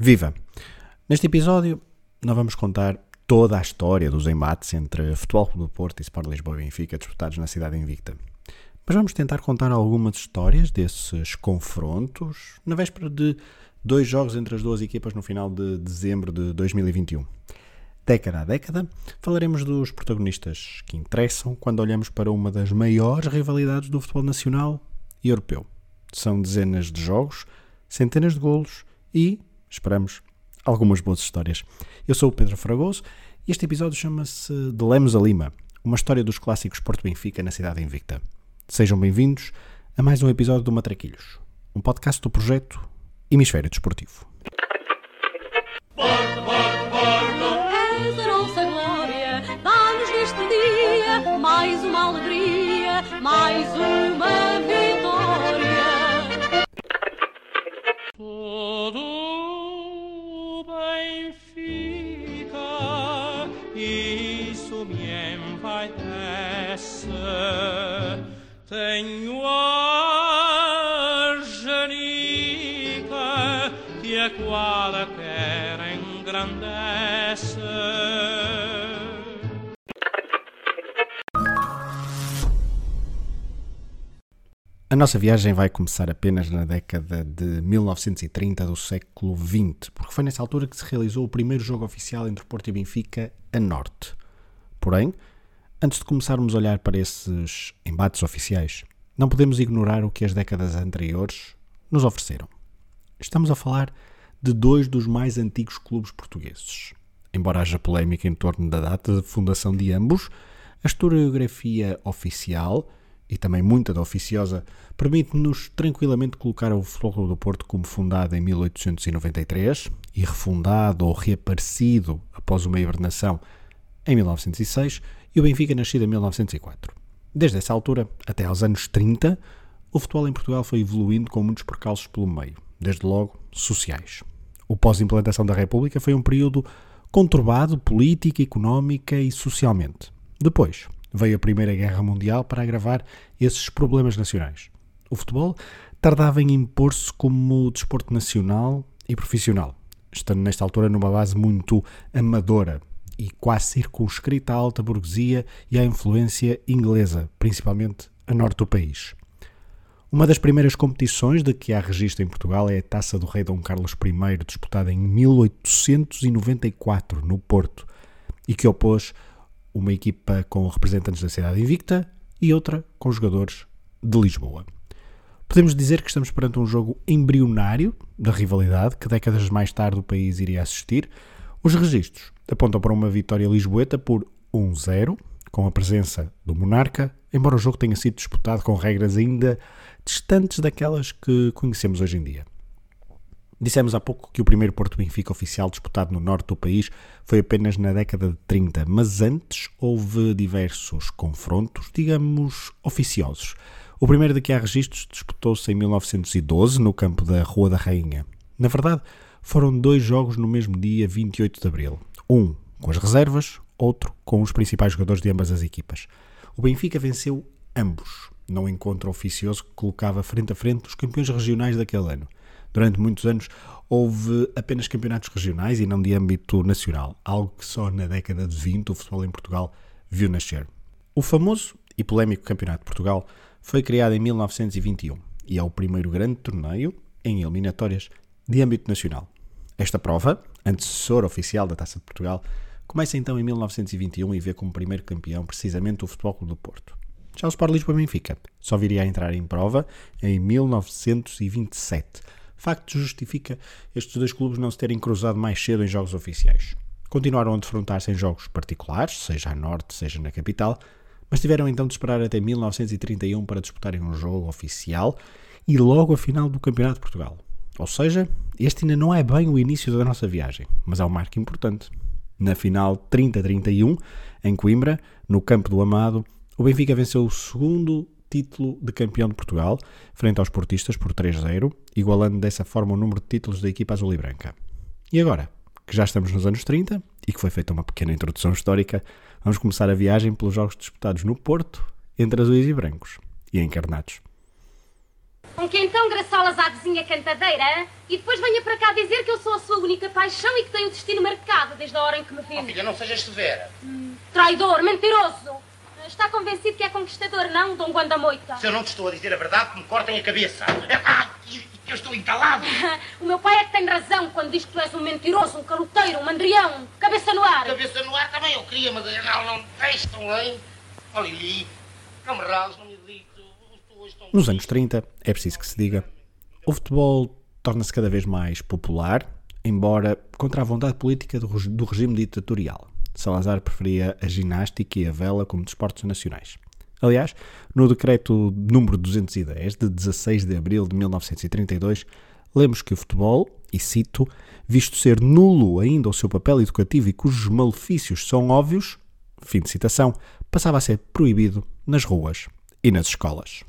Viva! Neste episódio, nós vamos contar toda a história dos embates entre Futebol Clube do Porto e Sport Lisboa e Benfica disputados na cidade invicta. Mas vamos tentar contar algumas histórias desses confrontos na véspera de dois jogos entre as duas equipas no final de dezembro de 2021. Década a década, falaremos dos protagonistas que interessam quando olhamos para uma das maiores rivalidades do futebol nacional e europeu. São dezenas de jogos, centenas de golos e, esperamos, algumas boas histórias. Eu sou o Pedro Fragoso e este episódio chama-se De Lemos a Lima, uma história dos clássicos Porto Benfica na cidade invicta. Sejam bem-vindos a mais um episódio do Matraquilhos, um podcast do projeto Hemisfério Desportivo. Porto, Porto, Porto, nossa glória, dá-nos neste dia mais uma alegria, mais uma vitória. Tenho a genica que a qualquer engrandece. A nossa viagem vai começar apenas na década de 1930 do século XX, porque foi nessa altura que se realizou o primeiro jogo oficial entre Porto e Benfica a norte. Porém, antes de começarmos a olhar para esses embates oficiais, não podemos ignorar o que as décadas anteriores nos ofereceram. Estamos a falar de dois dos mais antigos clubes portugueses. Embora haja polémica em torno da data de fundação de ambos, a historiografia oficial e também muita da oficiosa permite-nos tranquilamente colocar o Futebol do Porto como fundado em 1893 e refundado ou reaparecido após uma hibernação em 1906 e o Benfica nascido em 1904. Desde essa altura até aos anos 30, o futebol em Portugal foi evoluindo com muitos percalços pelo meio, desde logo sociais. O pós-implantação da República foi um período conturbado política, económica e socialmente. Depois, veio a Primeira Guerra Mundial para agravar esses problemas nacionais. O futebol tardava em impor-se como desporto nacional e profissional, estando nesta altura numa base muito amadora e quase circunscrita à alta burguesia e à influência inglesa, principalmente a norte do país. Uma das primeiras competições de que há registro em Portugal é a Taça do Rei Dom Carlos I, disputada em 1894, no Porto, e que opôs uma equipa com representantes da cidade invicta e outra com jogadores de Lisboa. Podemos dizer que estamos perante um jogo embrionário da rivalidade que décadas mais tarde o país iria assistir. Os registros apontam para uma vitória lisboeta por 1-0, com a presença do Monarca, embora o jogo tenha sido disputado com regras ainda distantes daquelas que conhecemos hoje em dia. Dissemos há pouco que o primeiro Porto Benfica oficial disputado no norte do país foi apenas na década de 30, mas antes houve diversos confrontos, digamos, oficiosos. O primeiro de que há registros disputou-se em 1912 no campo da Rua da Rainha. Na verdade, foram dois jogos no mesmo dia, 28 de abril. Um com as reservas, outro com os principais jogadores de ambas as equipas. O Benfica venceu ambos, num encontro oficioso que colocava frente a frente os campeões regionais daquele ano. Durante muitos anos houve apenas campeonatos regionais e não de âmbito nacional, algo que só na década de 20 o futebol em Portugal viu nascer. O famoso e polémico Campeonato de Portugal foi criado em 1921 e é o primeiro grande torneio em eliminatórias de âmbito nacional. Esta prova, antecessor oficial da Taça de Portugal, começa então em 1921 e vê como primeiro campeão precisamente o Futebol Clube do Porto. Já o Sport Lisboa Benfica só viria a entrar em prova em 1927 facto justifica estes dois clubes não se terem cruzado mais cedo em jogos oficiais. Continuaram a defrontar-se em jogos particulares, seja a norte, seja na capital, mas tiveram então de esperar até 1931 para disputarem um jogo oficial e logo a final do Campeonato de Portugal. Ou seja, este ainda não é bem o início da nossa viagem, mas é um marco importante. Na final 30-31, em Coimbra, no campo do Amado, o Benfica venceu o segundo título de campeão de Portugal, frente aos portistas por 3-0, igualando dessa forma o número de títulos da equipa azul e branca. E agora, que já estamos nos anos 30 e que foi feita uma pequena introdução histórica, vamos começar a viagem pelos jogos disputados no Porto, entre azuis e brancos e encarnados. Com que então graçolas à vizinha cantadeira e depois venha para cá dizer que eu sou a sua única paixão e que tenho o destino marcado desde a hora em que me Oh, viu. filha, não sejas severa. Traidor, mentiroso. Está convencido que é conquistador, não, Dom Guanda Moita? Se eu não te estou a dizer a verdade, me cortem a cabeça. Ah, eu estou entalado. O meu pai é que tem razão quando diz que tu és um mentiroso, um caloteiro, um mandrião, cabeça no ar. Cabeça no ar também eu queria, mas não, não deixam, hein? Oh, Lili, não me rales, não me dito. Estou hoje tão... Nos anos 30, é preciso que se diga, o futebol torna-se cada vez mais popular, embora contra a vontade política do, regi- do regime ditatorial. Salazar preferia a ginástica e a vela como desportos nacionais. Aliás, no decreto número 210, de 16 de abril de 1932, lemos que o futebol, e cito, visto ser nulo ainda o seu papel educativo e cujos malefícios são óbvios, fim de citação, passava a ser proibido nas ruas e nas escolas.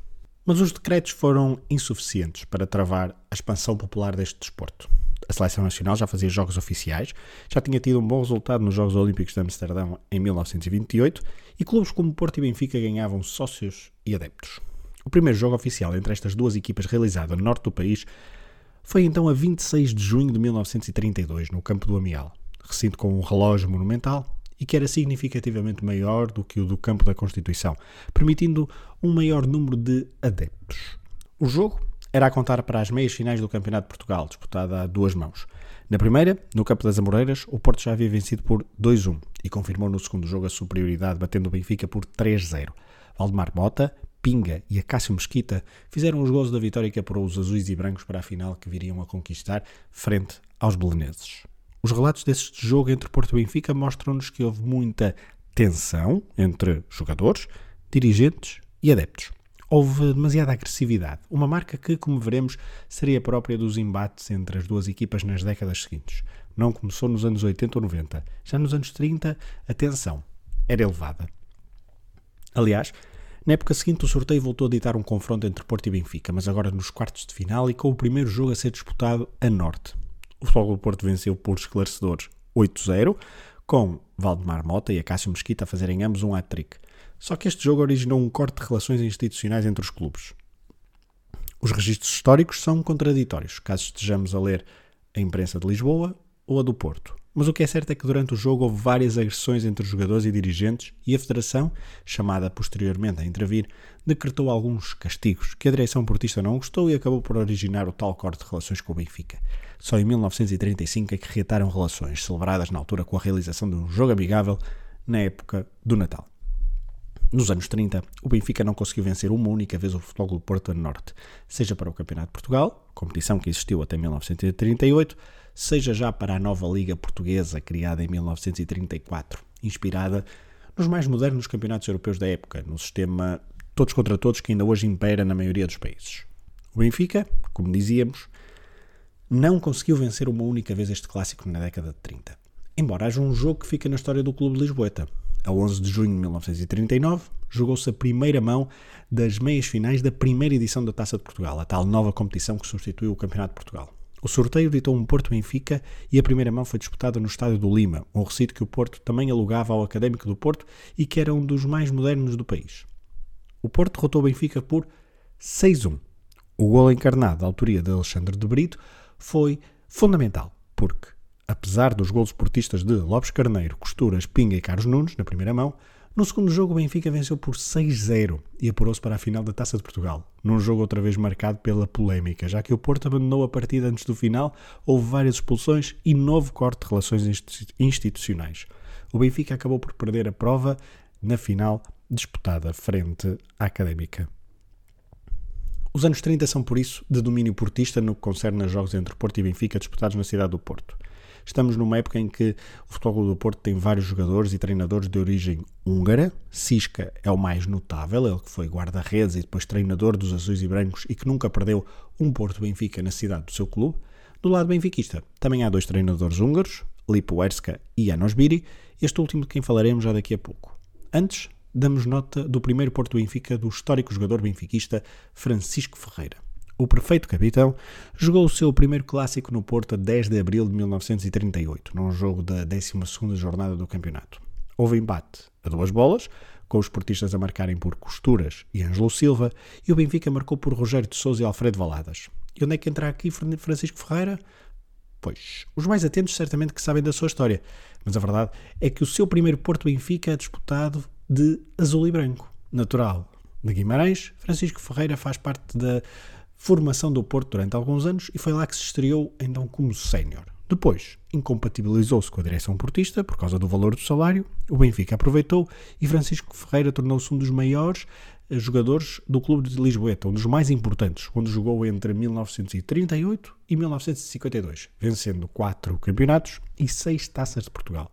Mas os decretos foram insuficientes para travar a expansão popular deste desporto. A seleção nacional já fazia jogos oficiais, já tinha tido um bom resultado nos Jogos Olímpicos de Amsterdão em 1928 e clubes como Porto e Benfica ganhavam sócios e adeptos. O primeiro jogo oficial entre estas duas equipas realizado no norte do país foi então a 26 de junho de 1932, no Campo do Amial, recinto com um relógio monumental e que era significativamente maior do que o do Campo da Constituição, permitindo um maior número de adeptos. O jogo era a contar para as meias finais do Campeonato de Portugal, disputada a duas mãos. Na primeira, no Campo das Amoreiras, o Porto já havia vencido por 2-1 e confirmou no segundo jogo a superioridade, batendo o Benfica por 3-0. Valdemar Mota, Pinga e Acácio Mesquita fizeram os gols da vitória que apurou os azuis e brancos para a final que viriam a conquistar frente aos beleneses. Os relatos deste jogo entre Porto e Benfica mostram-nos que houve muita tensão entre jogadores, dirigentes e adeptos. Houve demasiada agressividade, uma marca que, como veremos, seria própria dos embates entre as duas equipas nas décadas seguintes. Não começou nos anos 80 ou 90. Já nos anos 30, a tensão era elevada. Aliás, na época seguinte o sorteio voltou a ditar um confronto entre Porto e Benfica, mas agora nos quartos de final e com o primeiro jogo a ser disputado a norte. O Futebol do Porto venceu por esclarecedores 8-0, com Valdemar Mota e Acácio Mesquita a fazerem ambos um hat-trick. Só que este jogo originou um corte de relações institucionais entre os clubes. Os registros históricos são contraditórios, caso estejamos a ler a imprensa de Lisboa ou a do Porto. Mas o que é certo é que durante o jogo houve várias agressões entre jogadores e dirigentes e a Federação, chamada posteriormente a intervir, decretou alguns castigos que a direção portista não gostou e acabou por originar o tal corte de relações com o Benfica. Só em 1935 é que reataram relações, celebradas na altura com a realização de um jogo amigável na época do Natal. Nos anos 30, o Benfica não conseguiu vencer uma única vez o Futebol do Porto a Norte, seja para o Campeonato de Portugal, competição que existiu até 1938, seja já para a nova Liga Portuguesa, criada em 1934, inspirada nos mais modernos campeonatos europeus da época, no sistema todos contra todos que ainda hoje impera na maioria dos países. O Benfica, como dizíamos, não conseguiu vencer uma única vez este clássico na década de 30. Embora haja um jogo que fica na história do Clube Lisboeta. A 11 de junho de 1939, jogou-se a primeira mão das meias finais da primeira edição da Taça de Portugal, a tal nova competição que substituiu o Campeonato de Portugal. O sorteio ditou um Porto-Benfica e a primeira mão foi disputada no Estádio do Lima, um recinto que o Porto também alugava ao Académico do Porto e que era um dos mais modernos do país. O Porto derrotou o Benfica por 6-1. O gol encarnado da autoria de Alexandre de Brito foi fundamental, porque, apesar dos gols portistas de Lopes Carneiro, Costuras, Pinga e Carlos Nunes na primeira mão, no segundo jogo o Benfica venceu por 6-0 e apurou-se para a final da Taça de Portugal, num jogo outra vez marcado pela polémica, já que o Porto abandonou a partida antes do final, houve várias expulsões e novo corte de relações institu- institucionais. O Benfica acabou por perder a prova na final disputada frente à Académica. Os anos 30 são, por isso, de domínio portista no que concerne a jogos entre Porto e Benfica disputados na cidade do Porto. Estamos numa época em que o Futebol do Porto tem vários jogadores e treinadores de origem húngara. Cisca é o mais notável, ele que foi guarda-redes e depois treinador dos azuis e brancos e que nunca perdeu um Porto Benfica na cidade do seu clube. Do lado benfiquista, também há dois treinadores húngaros, Lipo Erska e Janos Biri, este último de quem falaremos já daqui a pouco. Antes, damos nota do primeiro Porto Benfica do histórico jogador benfiquista Francisco Ferreira. O perfeito capitão jogou o seu primeiro clássico no Porto a 10 de abril de 1938, num jogo da 12ª jornada do campeonato. Houve embate a duas bolas, com os portistas a marcarem por Costuras e Ângelo Silva, e o Benfica marcou por Rogério de Sousa e Alfredo Valadas. E onde é que entra aqui Fran- Francisco Ferreira? Pois, os mais atentos certamente que sabem da sua história, mas a verdade é que o seu primeiro Porto Benfica é disputado de azul e branco, natural. De Guimarães, Francisco Ferreira faz parte da formação do Porto durante alguns anos e foi lá que se estreou então como sénior. Depois, incompatibilizou-se com a direção portista por causa do valor do salário, o Benfica aproveitou e Francisco Ferreira tornou-se um dos maiores eh, jogadores do clube de Lisboeta, um dos mais importantes, quando jogou entre 1938 e 1952, vencendo quatro campeonatos e seis taças de Portugal.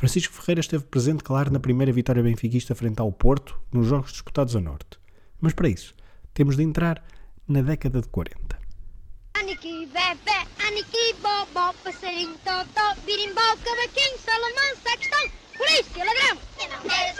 Francisco Ferreira esteve presente, claro, na primeira vitória benfiquista frente ao Porto, nos jogos disputados a norte. Mas para isso, temos de entrar na década de 40. Aniki, bebê, aniki, bobó, passarinho, totó, birimbau, cavaquinho, salamão, sacristão, polícia, ladrão. Eu não quero ser ladrão,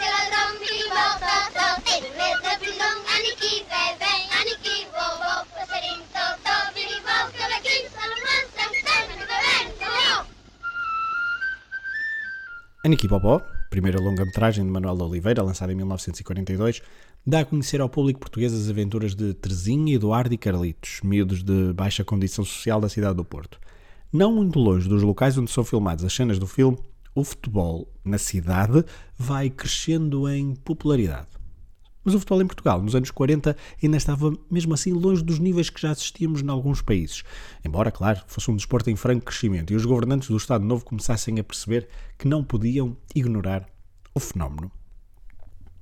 Aniki Bobó, primeira longa-metragem de Manuel Oliveira, lançada em 1942, dá a conhecer ao público português as aventuras de Terezinha, Eduardo e Carlitos, miúdos de baixa condição social da cidade do Porto. Não muito longe dos locais onde são filmadas as cenas do filme, o futebol na cidade vai crescendo em popularidade. Mas o futebol em Portugal, nos anos 40, ainda estava mesmo assim longe dos níveis que já assistíamos em alguns países. Embora, claro, fosse um desporto em franco crescimento e os governantes do Estado Novo começassem a perceber que não podiam ignorar o fenómeno.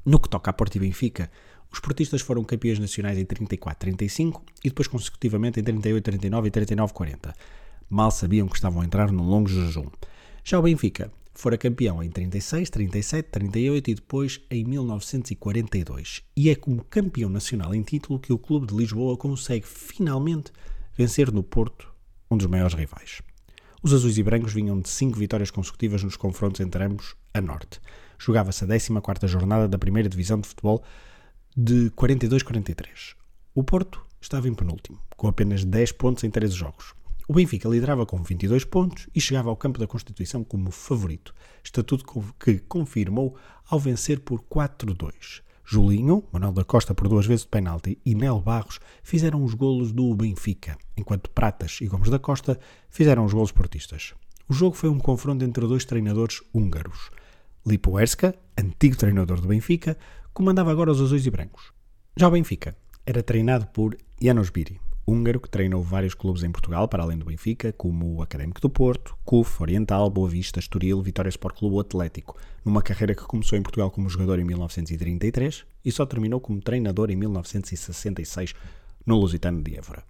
No que toca a Porto e Benfica, os portistas foram campeões nacionais em 34-35 e depois consecutivamente em 38-39 e 39-40. Mal sabiam que estavam a entrar num longo jejum. Já o Benfica fora campeão em 36, 37, 38 e depois em 1942. E é como campeão nacional em título que o Clube de Lisboa consegue finalmente vencer no Porto um dos maiores rivais. Os azuis e brancos vinham de cinco vitórias consecutivas nos confrontos entre ambos a norte. Jogava-se a 14ª jornada da primeira divisão de futebol de 42-43. O Porto estava em penúltimo, com apenas 10 pontos em 13 jogos. O Benfica liderava com 22 pontos e chegava ao campo da Constituição como favorito, estatuto que confirmou ao vencer por 4-2. Julinho, Manuel da Costa por duas vezes de penalti e Nel Barros fizeram os golos do Benfica, enquanto Pratas e Gomes da Costa fizeram os golos portistas. O jogo foi um confronto entre dois treinadores húngaros. Lipo Erska, antigo treinador do Benfica, comandava agora os azuis e brancos. Já o Benfica era treinado por Janos Biri, húngaro que treinou vários clubes em Portugal, para além do Benfica, como o Académico do Porto, CUF, Oriental, Boa Vista, Estoril, Vitória Sport Clube ou Atlético, numa carreira que começou em Portugal como jogador em 1933 e só terminou como treinador em 1966 no Lusitano de Évora.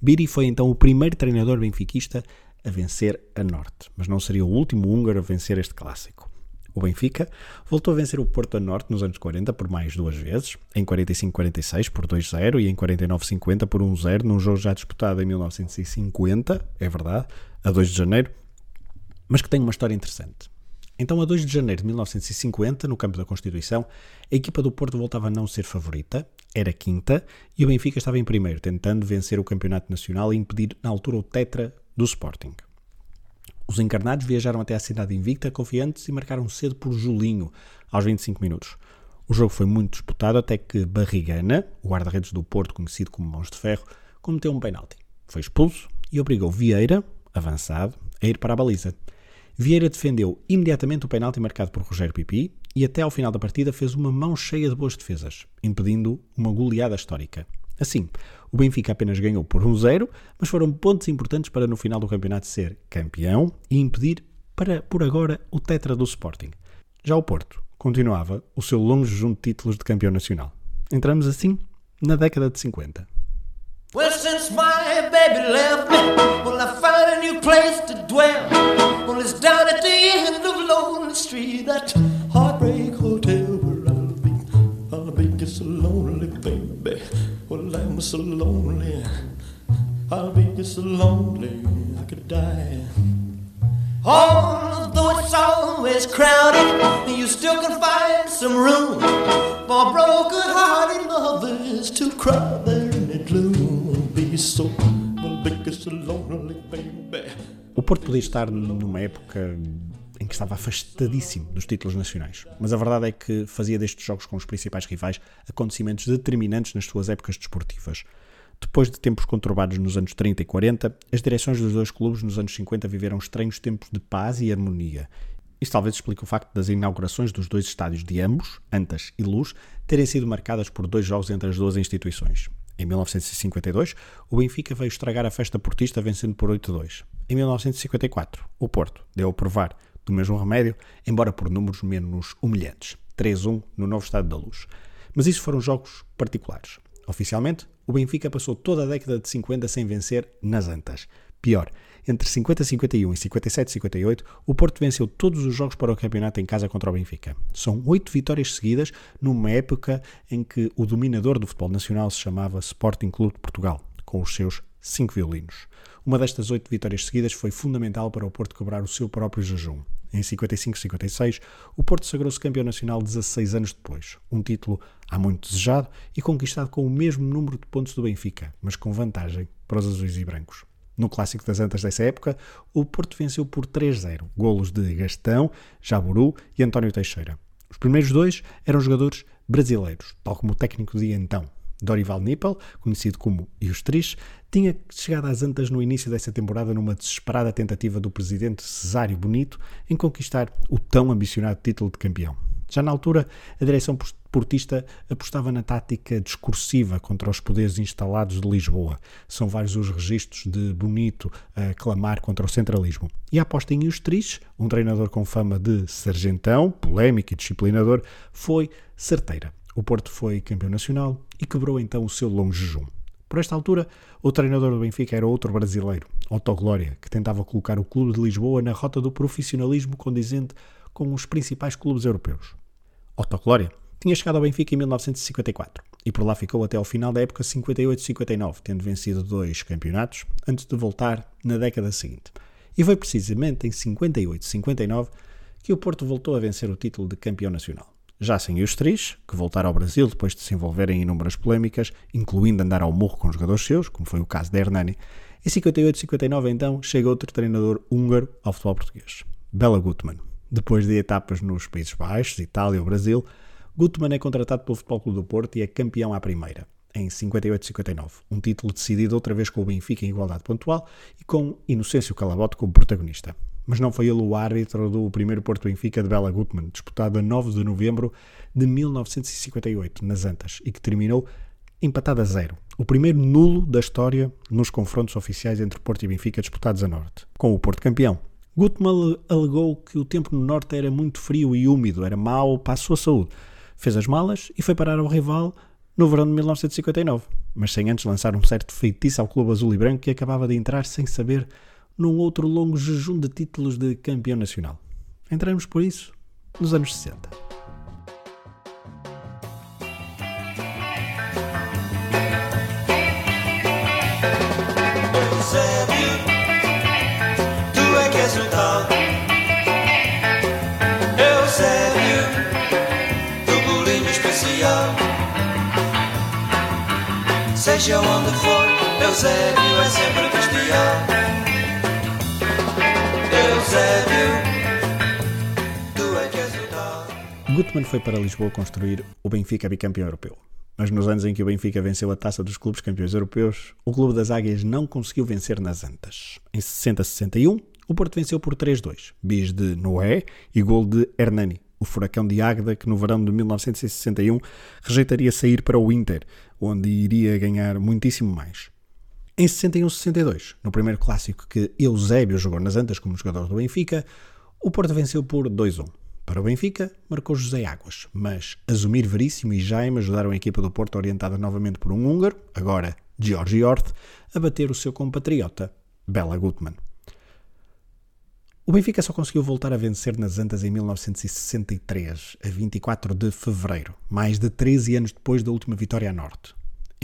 Biri foi então o primeiro treinador benfiquista a vencer a Norte, mas não seria o último húngaro a vencer este clássico. O Benfica voltou a vencer o Porto a Norte nos anos 40 por mais duas vezes, em 45-46 por 2-0 e em 49-50 por 1-0, num jogo já disputado em 1950, é verdade, a 2 de janeiro, mas que tem uma história interessante. Então, a 2 de janeiro de 1950, no campo da Constituição, a equipa do Porto voltava a não ser favorita, era quinta, e o Benfica estava em primeiro, tentando vencer o campeonato nacional e impedir, na altura, o tetra do Sporting. Os encarnados viajaram até a cidade invicta, confiantes, e marcaram cedo por Julinho, aos 25 minutos. O jogo foi muito disputado até que Barrigana, o guarda-redes do Porto, conhecido como Mãos de Ferro, cometeu um penalti. Foi expulso e obrigou Vieira, avançado, a ir para a baliza. Vieira defendeu imediatamente o penalti marcado por Rogério Pipi e até ao final da partida fez uma mão cheia de boas defesas, impedindo uma goleada histórica. Assim, o Benfica apenas ganhou por 1-0, mas foram pontos importantes para no final do campeonato ser campeão e impedir, para por agora, o tetra do Sporting. Já o Porto continuava o seu longo jejum de títulos de campeão nacional. Entramos assim na década de 50. Well, since my baby left me, well, I found a new place to dwell. Well, it's down at the end of Lonely Street, that heartbreak so lonely. I'll be just so lonely, I could die. Although it's always crowded, you still can find some room for broken-hearted lovers to cry there in the gloom. Be so, well, be so lonely, baby. O Porto podia estar numa época em que estava afastadíssimo dos títulos nacionais. Mas a verdade é que fazia destes jogos com os principais rivais acontecimentos determinantes nas suas épocas desportivas. Depois de tempos conturbados nos anos 30 e 40, as direções dos dois clubes nos anos 50 viveram estranhos tempos de paz e harmonia. Isto talvez explique o facto das inaugurações dos dois estádios de ambos, Antas e Luz, terem sido marcadas por dois jogos entre as duas instituições. Em 1952, o Benfica veio estragar a festa portista vencendo por 8-2. Em 1954, o Porto deu a provar do mesmo remédio, embora por números menos humilhantes. 3-1 no novo Estádio da Luz. Mas isso foram jogos particulares. Oficialmente, o Benfica passou toda a década de 50 sem vencer nas Antas. Pior, entre 50-51 e 57-58, o Porto venceu todos os jogos para o campeonato em casa contra o Benfica. São oito vitórias seguidas numa época em que o dominador do futebol nacional se chamava Sporting Clube de Portugal, com os seus cinco violinos. Uma destas oito vitórias seguidas foi fundamental para o Porto quebrar o seu próprio jejum. Em 55-56, o Porto sagrou-se campeão nacional 16 anos depois, um título há muito desejado e conquistado com o mesmo número de pontos do Benfica, mas com vantagem para os azuis e brancos. No clássico das Antas dessa época, o Porto venceu por 3-0, golos de Gastão, Jaburu e António Teixeira. Os primeiros dois eram jogadores brasileiros, tal como o técnico de então. Dorival Nippel, conhecido como Iustris, tinha chegado às Antas no início dessa temporada numa desesperada tentativa do presidente Cesário Bonito em conquistar o tão ambicionado título de campeão. Já na altura, a direção portista apostava na tática discursiva contra os poderes instalados de Lisboa. São vários os registros de Bonito a clamar contra o centralismo. E a aposta em Eustrich, um treinador com fama de sargentão, polémico e disciplinador, foi certeira. O Porto foi campeão nacional e quebrou então o seu longo jejum. Por esta altura, o treinador do Benfica era outro brasileiro, Otto Glória, que tentava colocar o clube de Lisboa na rota do profissionalismo condizente com os principais clubes europeus. Otto Glória tinha chegado ao Benfica em 1954 e por lá ficou até ao final da época 58-59, tendo vencido dois campeonatos antes de voltar na década seguinte. E foi precisamente em 58-59 que o Porto voltou a vencer o título de campeão nacional já sem os três, que voltaram ao Brasil depois de se envolverem em inúmeras polémicas, incluindo andar ao morro com jogadores seus, como foi o caso de Hernani. Em 58-59, então, chega outro treinador húngaro ao futebol português, Bela Gutmann. Depois de etapas nos Países Baixos, Itália ou Brasil, Gutmann é contratado pelo Futebol Clube do Porto e é campeão à primeira, em 58-59. Um título decidido outra vez com o Benfica em igualdade pontual e com Inocêncio Calabote como protagonista mas não foi ele o árbitro do primeiro Porto Benfica de Bela Gutmann, disputado a 9 de novembro de 1958, nas Antas, e que terminou empatado a zero. O primeiro nulo da história nos confrontos oficiais entre Porto e Benfica disputados a norte, com o Porto campeão. Gutmann alegou que o tempo no norte era muito frio e úmido, era mau para a sua saúde. Fez as malas e foi parar ao rival no verão de 1959, mas sem antes lançar um certo feitiço ao clube azul e branco que acabava de entrar sem saber num outro longo jejum de títulos de campeão nacional. Entramos por isso nos anos 60. Eusébio, tu é. Seja onde for, Eusébio é sempre bestial. Gutmann foi para Lisboa construir o Benfica bicampeão europeu. Mas nos anos em que o Benfica venceu a taça dos clubes campeões europeus, o Clube das Águias não conseguiu vencer nas Antas. Em 60-61, o Porto venceu por 3-2, bis de Noé e gol de Hernani, o furacão de Águeda que no verão de 1961 rejeitaria sair para o Inter, onde iria ganhar muitíssimo mais. Em 61-62, no primeiro clássico que Eusébio jogou nas Antas como jogador do Benfica, o Porto venceu por 2-1. Para o Benfica, marcou José Águas, mas Azumir Veríssimo e Jaime ajudaram a equipa do Porto, orientada novamente por um húngaro, agora Georgi Orth, a bater o seu compatriota, Bela Gutmann. O Benfica só conseguiu voltar a vencer nas Antas em 1963, a 24 de fevereiro, mais de 13 anos depois da última vitória a norte.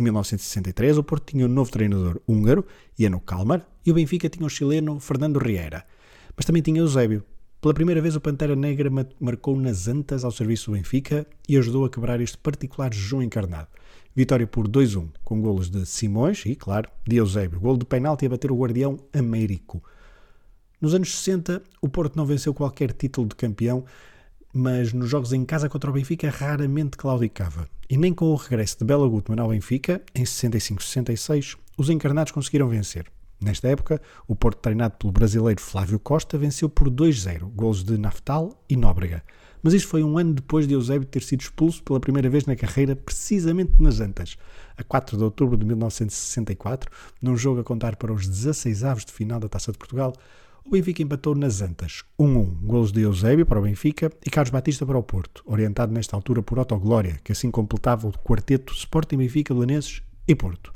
Em 1963, o Porto tinha um novo treinador húngaro, Jano Kalmar, e o Benfica tinha o chileno Fernando Riera. Mas também tinha Eusébio, pela primeira vez, o Pantera Negra marcou nas antas ao serviço do Benfica e ajudou a quebrar este particular jejum encarnado. Vitória por 2-1, com golos de Simões e, claro, de Eusébio. Golo de penalti a bater o guardião Américo. Nos anos 60, o Porto não venceu qualquer título de campeão, mas nos jogos em casa contra o Benfica raramente claudicava. E nem com o regresso de Bela Gutmann ao Benfica, em 65-66, os encarnados conseguiram vencer. Nesta época, o Porto, treinado pelo brasileiro Flávio Costa, venceu por 2-0, golos de Naftal e Nóbrega. Mas isso foi um ano depois de Eusébio ter sido expulso pela primeira vez na carreira, precisamente nas Antas, a 4 de outubro de 1964, num jogo a contar para os 16 avos de final da Taça de Portugal, o Benfica empatou nas Antas, 1-1, golos de Eusébio para o Benfica e Carlos Batista para o Porto, orientado nesta altura por Otto Glória, que assim completava o quarteto Sporting Benfica, Belenenses e Porto.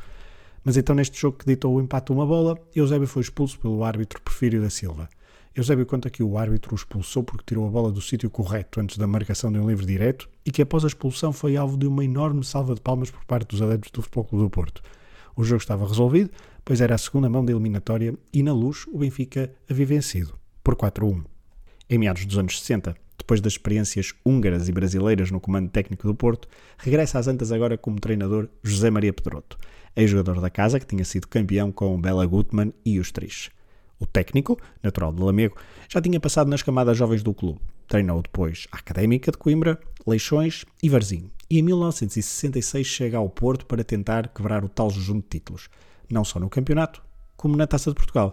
Mas então neste jogo que ditou o empate uma bola, Eusébio foi expulso pelo árbitro Porfírio da Silva. Eusébio conta que o árbitro o expulsou porque tirou a bola do sítio correto antes da marcação de um livre direto e que após a expulsão foi alvo de uma enorme salva de palmas por parte dos adeptos do Futebol Clube do Porto. O jogo estava resolvido, pois era a segunda mão da eliminatória e na luz o Benfica havia vencido, por 4-1. Em meados dos anos 60, depois das experiências húngaras e brasileiras no comando técnico do Porto, regressa às Antas agora como treinador José Maria Pedroto, ex-jogador da casa que tinha sido campeão com Bela Gutmann e os Trich. O técnico, natural de Lamego, já tinha passado nas camadas jovens do clube. Treinou depois a Académica de Coimbra, Leixões e Varzim. E em 1966 chega ao Porto para tentar quebrar o tal jejum de títulos, não só no campeonato, como na Taça de Portugal.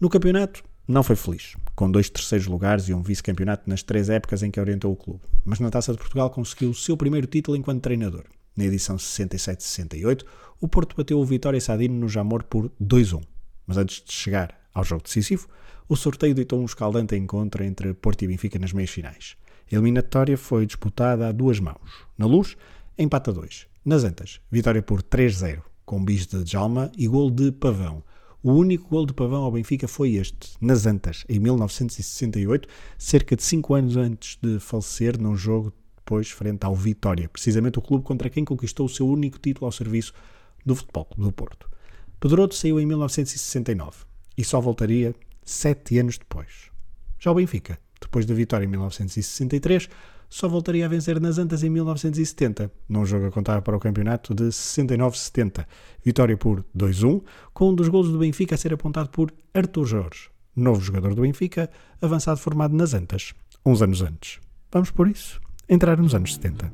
No campeonato, não foi feliz, com dois terceiros lugares e um vice-campeonato nas três épocas em que orientou o clube. Mas na Taça de Portugal conseguiu o seu primeiro título enquanto treinador. Na edição 67-68, o Porto bateu o Vitória Sadino no Jamor por 2-1. Mas antes de chegar ao jogo decisivo, o sorteio ditou um escaldante encontro entre Porto e Benfica nas meias finais. A eliminatória foi disputada a duas mãos. Na luz, empate a 2. Nas Antas, vitória por 3-0, com bis de Djalma e gol de Pavão. O único gol de Pavão ao Benfica foi este, nas Antas, em 1968, cerca de 5 anos antes de falecer num jogo depois frente ao Vitória, precisamente o clube contra quem conquistou o seu único título ao serviço do Futebol do Porto. Pedroto saiu em 1969 e só voltaria sete anos depois. Já o Benfica, depois da vitória em 1963, só voltaria a vencer nas Antas em 1970, num jogo a contar para o campeonato de 69-70. Vitória por 2-1, com um dos golos do Benfica a ser apontado por Artur Jorge, novo jogador do Benfica, avançado formado nas Antas, uns anos antes. Vamos por isso entrar nos anos 70.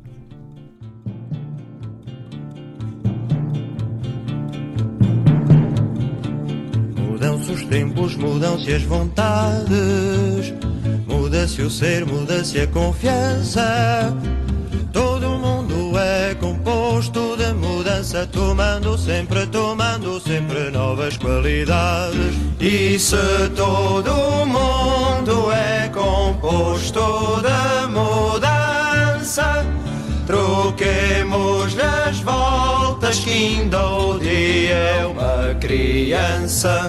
Mudam-se os tempos, mudam-se as vontades, muda-se o ser, muda-se a confiança. Todo mundo é composto de mudança, tomando sempre, tomando sempre novas qualidades. E se todo mundo é composto de mudança, troquemos as voltas que ainda o dia é uma criança.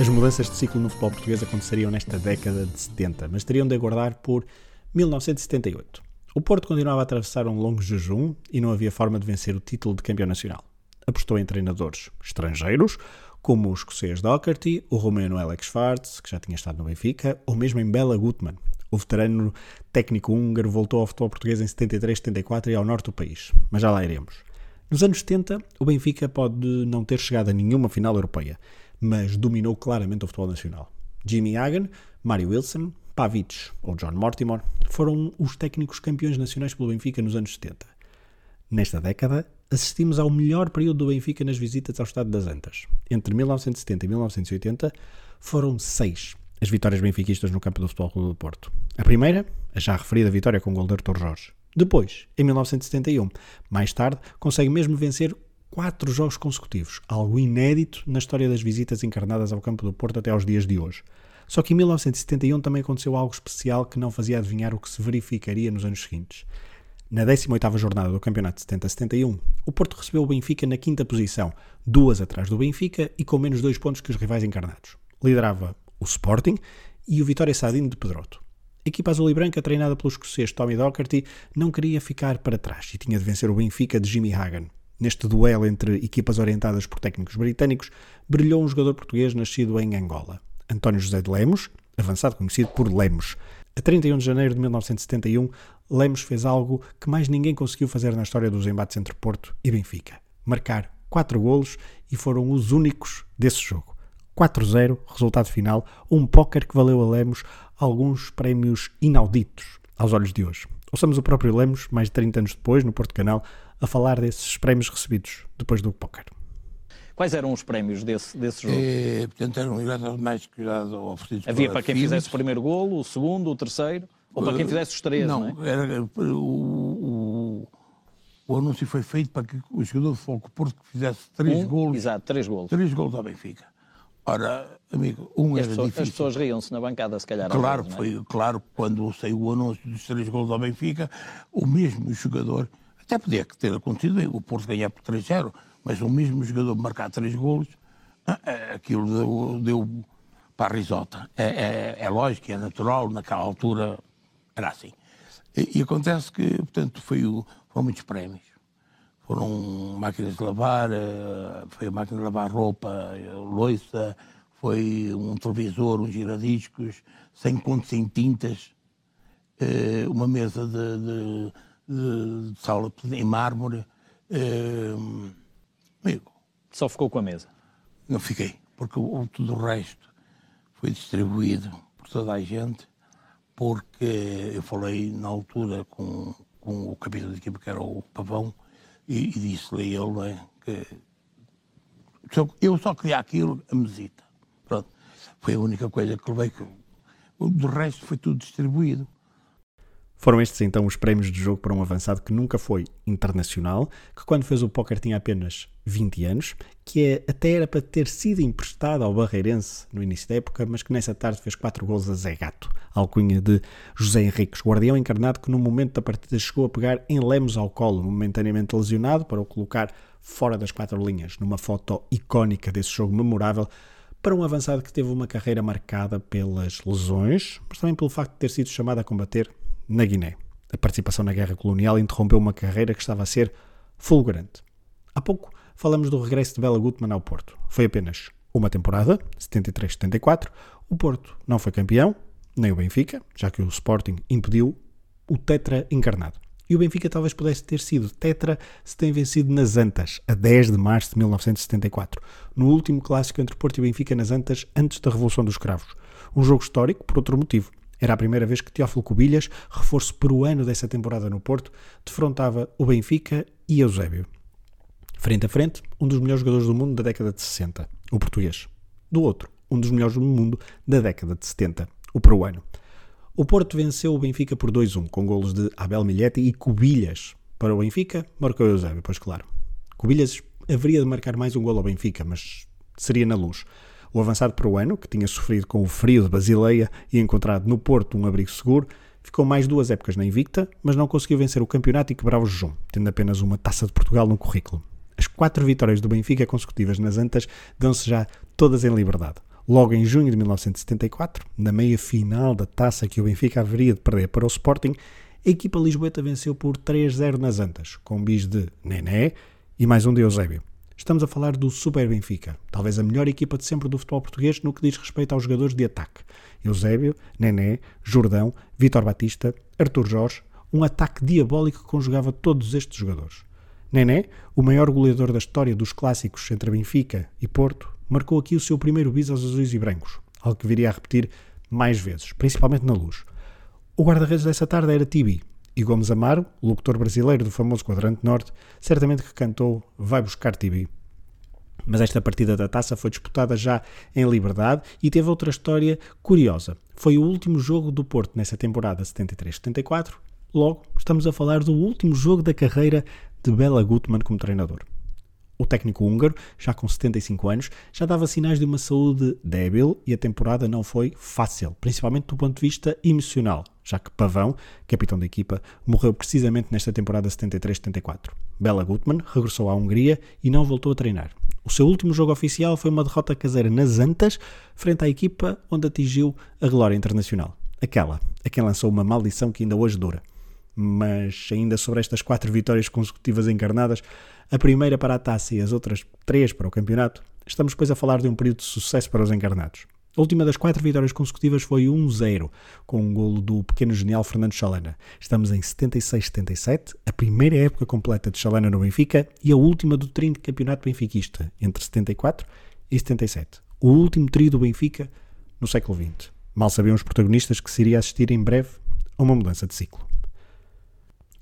As mudanças de ciclo no futebol português aconteceriam nesta década de 70, mas teriam de aguardar por 1978. O Porto continuava a atravessar um longo jejum e não havia forma de vencer o título de campeão nacional. Apostou em treinadores estrangeiros, como o escocês Doherty, o romeno Alex Farts, que já tinha estado no Benfica, ou mesmo em Bela Gutmann. O veterano técnico húngaro voltou ao futebol português em 73-74 e ao norte do país, mas já lá iremos. Nos anos 70, o Benfica pode não ter chegado a nenhuma final europeia, mas dominou claramente o futebol nacional. Jimmy Hagan, Mario Wilson, Pavic ou John Mortimer foram os técnicos campeões nacionais pelo Benfica nos anos 70. Nesta década, assistimos ao melhor período do Benfica nas visitas ao Estado das Antas. Entre 1970 e 1980 foram seis as vitórias benfiquistas no campo do Futebol Clube do Porto. A primeira, a já referida vitória com o gol de Artur Jorge. Depois, em 1971, mais tarde, consegue mesmo vencer quatro jogos consecutivos, algo inédito na história das visitas encarnadas ao campo do Porto até aos dias de hoje. Só que em 1971 também aconteceu algo especial que não fazia adivinhar o que se verificaria nos anos seguintes. Na 18ª jornada do campeonato 70-71, o Porto recebeu o Benfica na quinta posição, duas atrás do Benfica e com menos dois pontos que os rivais encarnados. Liderava o Sporting e o Vitória Sadino de Pedroto. A equipa azul e branca, treinada pelo escocês Tommy Docherty, não queria ficar para trás e tinha de vencer o Benfica de Jimmy Hagan. Neste duelo entre equipas orientadas por técnicos britânicos, brilhou um jogador português nascido em Angola, António José de Lemos, avançado conhecido por Lemos. A 31 de janeiro de 1971, Lemos fez algo que mais ninguém conseguiu fazer na história dos embates entre Porto e Benfica: marcar 4 golos e foram os únicos desse jogo. 4-0, resultado final, um póquer que valeu a Lemos alguns prémios inauditos aos olhos de hoje. Ouçamos o próprio Lemos, mais de 30 anos depois, no Porto Canal, a falar desses prémios recebidos depois do póquer. Quais eram os prémios desse, desse jogo? É, portanto, eram ligados mais cuidado oferecidos Havia para quem fizesse o primeiro golo, o segundo, o terceiro, ou para quem fizesse os três, não, Não, é? era, o, o, o anúncio foi feito para que o jogador de Foco Porto que fizesse três Um, golos, Exato, três golos. três golos ao Benfica. Ora, amigo, um E as era pessoas, difícil. as pessoas riam-se na bancada, se calhar. Claro, vezes, é? foi claro quando saiu o anúncio dos três gols ao Benfica, o mesmo jogador, até podia ter acontecido o Porto ganhar por 3-0, mas o mesmo jogador marcar três golos, ah, ah, aquilo deu, deu para a risota. É, é, é lógico, é natural, naquela altura era assim. E, e acontece que, portanto, foi o, foram muitos prémios. Foram máquinas de lavar, eh, foi a máquina de lavar roupa, eh, loiça, foi um televisor, uns giradiscos, 100 contos em tintas, eh, uma mesa de, de- de- de sala em mármore. eh, Amigo, Só ficou com a mesa. não fiquei, porque o, tudo o resto foi distribuído por toda a gente, porque eu falei na altura com, com o capitão de equipa, que era o Pavão, e, e disse-lhe a ele não é, que eu só queria aquilo, a mesita. Pronto. Foi a única coisa que levei. Que, o do resto foi tudo distribuído. Foram estes então os prémios de jogo para um avançado que nunca foi internacional, que quando fez o póquer tinha apenas 20 anos, que é, até era para ter sido emprestado ao Barreirense no início da época, mas que nessa tarde fez 4 gols a Zé Gato, alcunha de José Henriques, guardião encarnado que no momento da partida chegou a pegar em Lemos ao colo, momentaneamente lesionado, para o colocar fora das quatro linhas, numa foto icónica desse jogo memorável, para um avançado que teve uma carreira marcada pelas lesões, mas também pelo facto de ter sido chamado a combater na Guiné. A participação na guerra colonial interrompeu uma carreira que estava a ser fulgurante. Há pouco falamos do regresso de Bela Gutmann ao Porto. Foi apenas uma temporada, 73-74. O Porto não foi campeão, nem o Benfica, já que o Sporting impediu o tetra encarnado. E o Benfica talvez pudesse ter sido tetra se tem vencido nas Antas, a 10 de março de 1974, no último clássico entre Porto e Benfica nas Antas antes da Revolução dos Cravos. Um jogo histórico por outro motivo. Era a primeira vez que Teófilo Cubilhas, reforço peruano dessa temporada no Porto, defrontava o Benfica e Eusébio. Frente a frente, um dos melhores jogadores do mundo da década de 60, o português. Do outro, um dos melhores do mundo da década de 70, o peruano. O Porto venceu o Benfica por 2-1, com golos de Abel Milhetti e Cubilhas. Para o Benfica, marcou Eusébio, pois claro. Cubilhas haveria de marcar mais um golo ao Benfica, mas seria na luz. O avançado peruano, que tinha sofrido com o frio de Basileia e encontrado no Porto um abrigo seguro, ficou mais duas épocas na Invicta, mas não conseguiu vencer o campeonato e quebrar o jejum, tendo apenas uma taça de Portugal no currículo. As quatro vitórias do Benfica consecutivas nas Antas dão-se já todas em liberdade. Logo em junho de 1974, na meia final da taça que o Benfica haveria de perder para o Sporting, a equipa lisboeta venceu por 3-0 nas Antas, com bis de Nené e mais um de Eusébio. Estamos a falar do Super Benfica, talvez a melhor equipa de sempre do futebol português no que diz respeito aos jogadores de ataque. Eusébio, Nené, Jordão, Vítor Batista, Artur Jorge, um ataque diabólico que conjugava todos estes jogadores. Nené, o maior goleador da história dos clássicos entre Benfica e Porto, marcou aqui o seu primeiro bis aos azuis e brancos, algo que viria a repetir mais vezes, principalmente na luz. O guarda-redes dessa tarde era Tibi, e Gomes Amaro, locutor brasileiro do famoso Quadrante Norte, certamente que cantou Vai buscar Tibi. Mas esta partida da taça foi disputada já em liberdade e teve outra história curiosa. Foi o último jogo do Porto nessa temporada 73-74. Logo, estamos a falar do último jogo da carreira de Bela Gutmann como treinador. O técnico húngaro, já com 75 anos, já dava sinais de uma saúde débil e a temporada não foi fácil, principalmente do ponto de vista emocional, já que Pavão, capitão da equipa, morreu precisamente nesta temporada 73-74. Bela Gutmann regressou à Hungria e não voltou a treinar. O seu último jogo oficial foi uma derrota caseira nas Antas, frente à equipa onde atingiu a glória internacional. Aquela a quem lançou uma maldição que ainda hoje dura. Mas ainda sobre estas quatro vitórias consecutivas encarnadas, a primeira para a taça e as outras três para o campeonato, estamos depois a falar de um período de sucesso para os encarnados. A última das quatro vitórias consecutivas foi 1-0, com um golo do pequeno genial Fernando Chalana. Estamos em 76-77, a primeira época completa de Chalana no Benfica e a última do trio de campeonato benfiquista, entre 74 e 77. O último trio do Benfica no século XX. Mal sabiam os protagonistas que se iria assistir em breve a uma mudança de ciclo.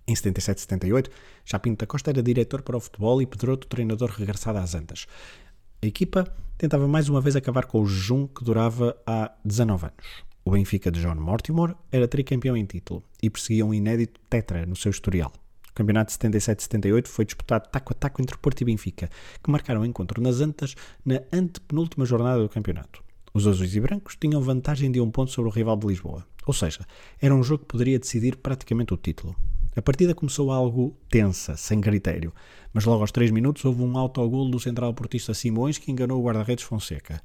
Em 77-78, já Pinto da Costa era diretor para o futebol e Pedroto treinador regressado às Antas. A equipa tentava mais uma vez acabar com o jejum que durava há 19 anos. O Benfica de John Mortimer era tricampeão em título e perseguia um inédito tetra no seu historial. O campeonato de 77-78 foi disputado taco a taco entre Porto e Benfica, que marcaram o encontro nas Antas na antepenúltima jornada do campeonato. Os azuis e brancos tinham vantagem de um ponto sobre o rival de Lisboa, ou seja, era um jogo que poderia decidir praticamente o título. A partida começou algo tensa, sem critério, mas logo aos 3 minutos houve um autogol do central portista Simões que enganou o guarda-redes Fonseca.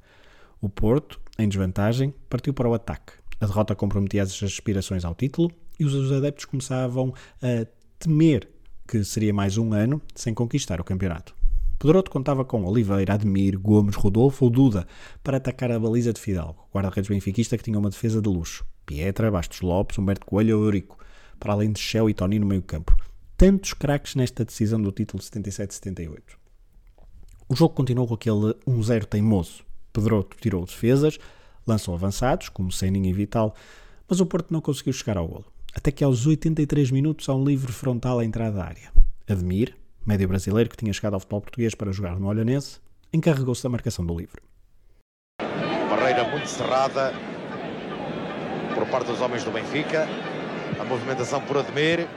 O Porto, em desvantagem, partiu para o ataque. A derrota comprometia as aspirações ao título e os adeptos começavam a temer que seria mais um ano sem conquistar o campeonato. Pedroto contava com Oliveira, Ademir, Gomes, Rodolfo ou Duda para atacar a baliza de Fidalgo, guarda-redes benfiquista que tinha uma defesa de luxo. Pietra, Bastos Lopes, Humberto Coelho ou Eurico para além de Shell e Tony no meio campo. Tantos craques nesta decisão do título 77-78. O jogo continuou com aquele 1-0 teimoso. Pedroto tirou defesas, lançou avançados, como Seninha e Vital, mas o Porto não conseguiu chegar ao golo. Até que aos 83 minutos há um livre frontal à entrada da área. Admir, médio brasileiro que tinha chegado ao futebol português para jogar no Olhanense, encarregou-se da marcação do livre. Barreira muito cerrada por parte dos homens do Benfica. A movimentação por Ademir.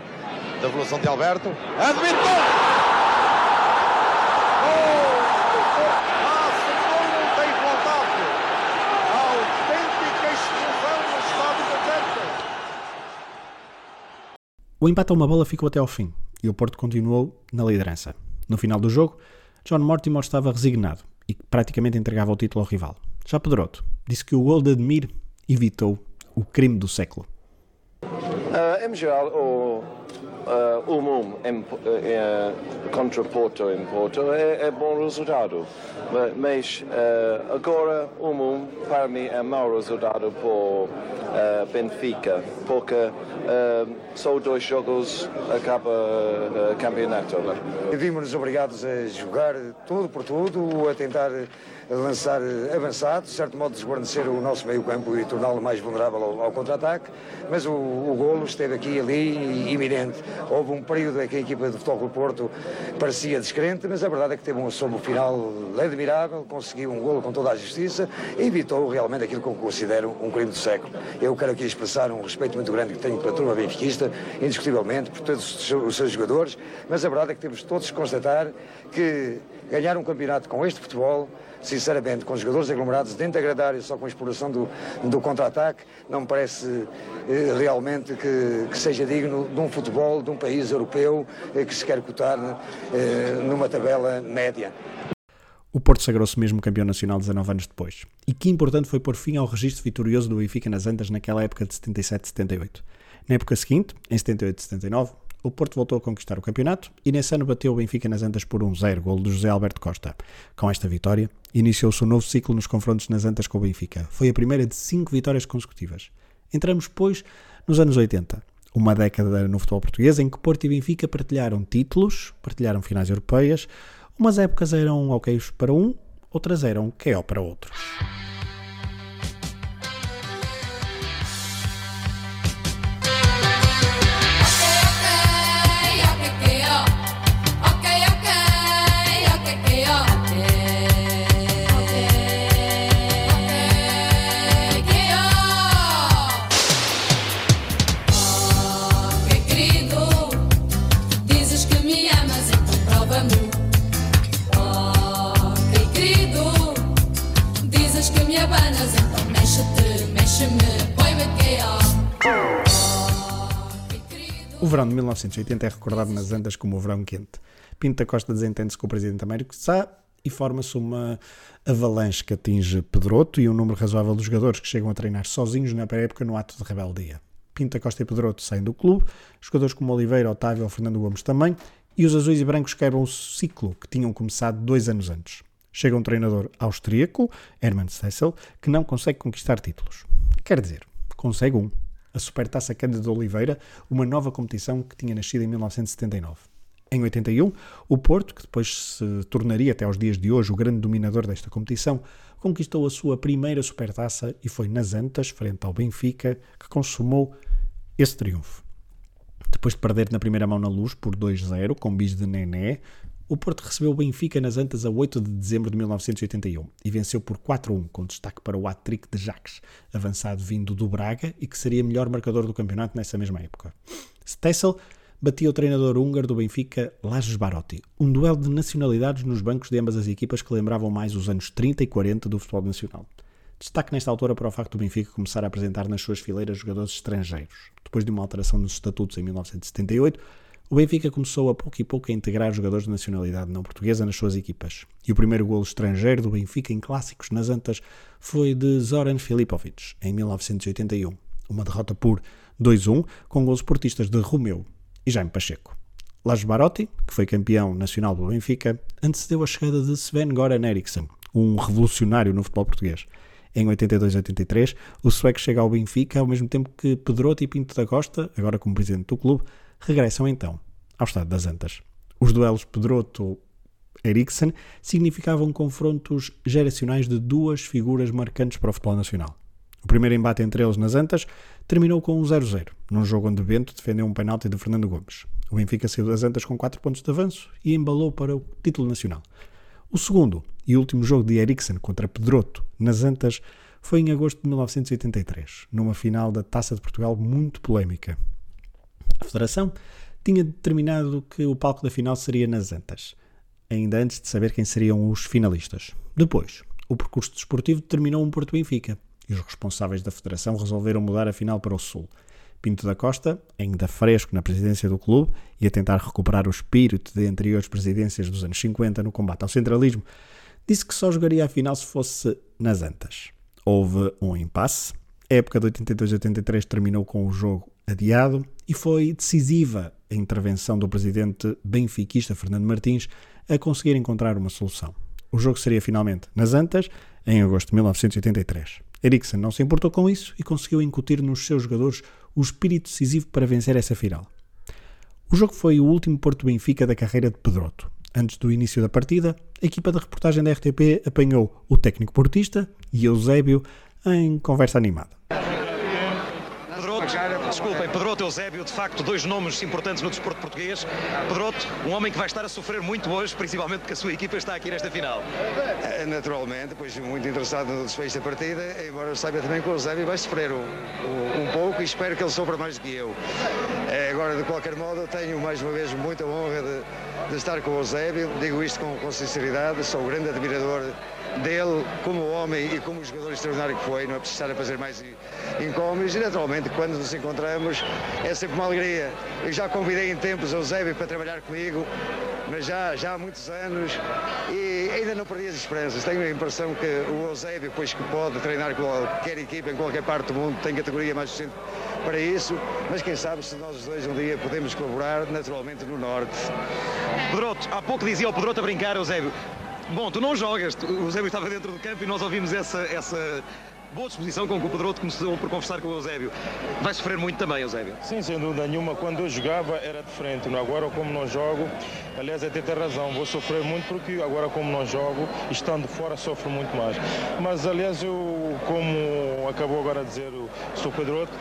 Da evolução de Alberto. Ademir! Gol! Gol! Gol não tem voltado. A autêntica explosão no estádio da Zeta. O empate a uma bola ficou até ao fim e o Porto continuou na liderança. No final do jogo, John Mortimer estava resignado e praticamente entregava o título ao rival. Já Pedroto disse que o gol de Ademir evitou o crime do século. Uh, em geral, o uh, umum em, uh, contra Porto em Porto é, é bom resultado. Ma- Mas uh, agora, umum, para mim, é mau resultado por uh, Benfica, porque uh, só dois jogos acaba o campeonato. né? Vimos-nos obrigados a jogar tudo por tudo, a tentar lançar avançados, de certo modo desguarnecer o nosso meio campo e torná-lo mais vulnerável ao, ao contra-ataque, mas o, o golo esteve aqui e ali iminente. Houve um período em que a equipa do Futebol Porto parecia descrente, mas a verdade é que teve um assomo final admirável, conseguiu um golo com toda a justiça e evitou realmente aquilo que eu considero um crime do século. Eu quero aqui expressar um respeito muito grande que tenho pela turma benfiquista, indiscutivelmente, por todos os seus jogadores, mas a verdade é que temos todos que constatar que ganhar um campeonato com este futebol, sinceramente, com jogadores aglomerados dentro da grande só com a exploração do, do contra-ataque, não me parece eh, realmente que, que seja digno de um futebol de um país europeu eh, que se quer cotar eh, numa tabela média. O Porto sagrou-se mesmo campeão nacional 19 anos depois. E que importante foi pôr fim ao registro vitorioso do Benfica nas Antas naquela época de 77-78. Na época seguinte, em 78-79, o Porto voltou a conquistar o campeonato e nesse ano bateu o Benfica nas Antas por 1-0, golo de José Alberto Costa. Com esta vitória, iniciou-se um novo ciclo nos confrontos nas Antas com o Benfica. Foi a primeira de cinco vitórias consecutivas. Entramos, pois, nos anos 80. Uma década no futebol português em que Porto e Benfica partilharam títulos, partilharam finais europeias. Umas épocas eram ok para um, outras eram KO para outro. O verão de 1980 é recordado nas Andas como o verão quente. Pinto da Costa desentende-se com o presidente Américo Sá e forma-se uma avalanche que atinge Pedroto e um número razoável de jogadores que chegam a treinar sozinhos na pré-época no ato de rebeldia. Pinto da Costa e Pedroto saem do clube, jogadores como Oliveira, Otávio ou Fernando Gomes também, e os azuis e brancos quebram o ciclo que tinham começado dois anos antes. Chega um treinador austríaco, Hermann Stessel, que não consegue conquistar títulos. Quer dizer, consegue um. A Supertaça Cândido Oliveira, uma nova competição que tinha nascido em 1979. Em 81, o Porto, que depois se tornaria até aos dias de hoje o grande dominador desta competição, conquistou a sua primeira supertaça e foi nas Antas, frente ao Benfica, que consumou esse triunfo. Depois de perder na primeira mão na luz por 2-0, com bis de Nené, o Porto recebeu o Benfica nas Antas a 8 de dezembro de 1981 e venceu por 4-1, com destaque para o hat-trick de Jacques, avançado vindo do Braga e que seria melhor marcador do campeonato nessa mesma época. Stessel batia o treinador húngaro do Benfica, Lajes Barotti, um duelo de nacionalidades nos bancos de ambas as equipas que lembravam mais os anos 30 e 40 do futebol nacional. Destaque nesta altura para o facto do Benfica começar a apresentar nas suas fileiras jogadores estrangeiros. Depois de uma alteração nos estatutos em 1978, o Benfica começou a pouco e pouco a integrar jogadores de nacionalidade não portuguesa nas suas equipas. E o primeiro golo estrangeiro do Benfica em clássicos nas Antas foi de Zoran Filipovic, em 1981. Uma derrota por 2-1, com gols portistas de Romeu e Jaime Pacheco. Lars Barotti, que foi campeão nacional do Benfica, antecedeu a chegada de Sven Goran Eriksson, um revolucionário no futebol português. Em 82-83, o sueco chega ao Benfica ao mesmo tempo que Pedroto e Pinto da Costa, agora como presidente do clube, regressam então ao estado das Antas. Os duelos Pedroto-Eriksson significavam confrontos geracionais de duas figuras marcantes para o futebol nacional. O primeiro embate entre eles nas Antas terminou com um 0-0, num jogo onde Bento defendeu um penalti de Fernando Gomes. O Benfica saiu das Antas com 4 pontos de avanço e embalou para o título nacional. O segundo e último jogo de Eriksson contra Pedroto nas Antas foi em agosto de 1983, numa final da Taça de Portugal muito polémica. A Federação tinha determinado que o palco da final seria nas Antas, ainda antes de saber quem seriam os finalistas. Depois, o percurso desportivo determinou um Porto Benfica e os responsáveis da Federação resolveram mudar a final para o Sul. Pinto da Costa, ainda fresco na presidência do clube e a tentar recuperar o espírito de anteriores presidências dos anos 50 no combate ao centralismo, disse que só jogaria a final se fosse nas Antas. Houve um impasse. A época de 82-83 terminou com o jogo adiado e foi decisiva a intervenção do presidente benfiquista Fernando Martins a conseguir encontrar uma solução. O jogo seria finalmente nas Antas, em agosto de 1983. Eriksen não se importou com isso e conseguiu incutir nos seus jogadores o espírito decisivo para vencer essa final. O jogo foi o último Porto Benfica da carreira de Pedroto. Antes do início da partida, a equipa de reportagem da RTP apanhou o técnico portista e Eusébio em conversa animada. Desculpem, Pedroto Eusébio, de facto, dois nomes importantes no desporto português. Pedroto, um homem que vai estar a sofrer muito hoje, principalmente porque a sua equipa está aqui nesta final. É, Naturalmente, pois muito interessado no desfecho da partida, embora eu saiba também que o Eusébio vai sofrer um, um- pouco e espero que ele sofra mais do que eu. É, agora, de qualquer modo, tenho mais uma vez muita honra de, de estar com o Eusébio, digo isto com, com sinceridade, sou um grande admirador dele como homem e como jogador extraordinário que foi, não é preciso estar a fazer mais incómodos e naturalmente quando nos encontramos é sempre uma alegria. Eu já convidei em tempos o Eusébio para trabalhar comigo, mas já, já há muitos anos e ainda não perdi as esperanças. Tenho a impressão que o Eusébio, pois que pode treinar qualquer equipa em qualquer parte do mundo, tem categoria mais suficiente para isso, mas quem sabe se nós dois um dia podemos colaborar naturalmente no Norte. Pedroto, há pouco dizia o Pedroto a brincar, Eusébio. Bom, tu não jogas, o Eusébio estava dentro do campo e nós ouvimos essa, essa boa disposição com que o Pedroto começou por conversar com o Eusébio. Vai sofrer muito também, Eusébio. Sim, sem dúvida nenhuma. Quando eu jogava era diferente. Agora, como não jogo, aliás, até tem razão, vou sofrer muito porque agora, como não jogo, estando fora, sofro muito mais. Mas, aliás, eu, como acabou agora de dizer o Sr. Pedroto,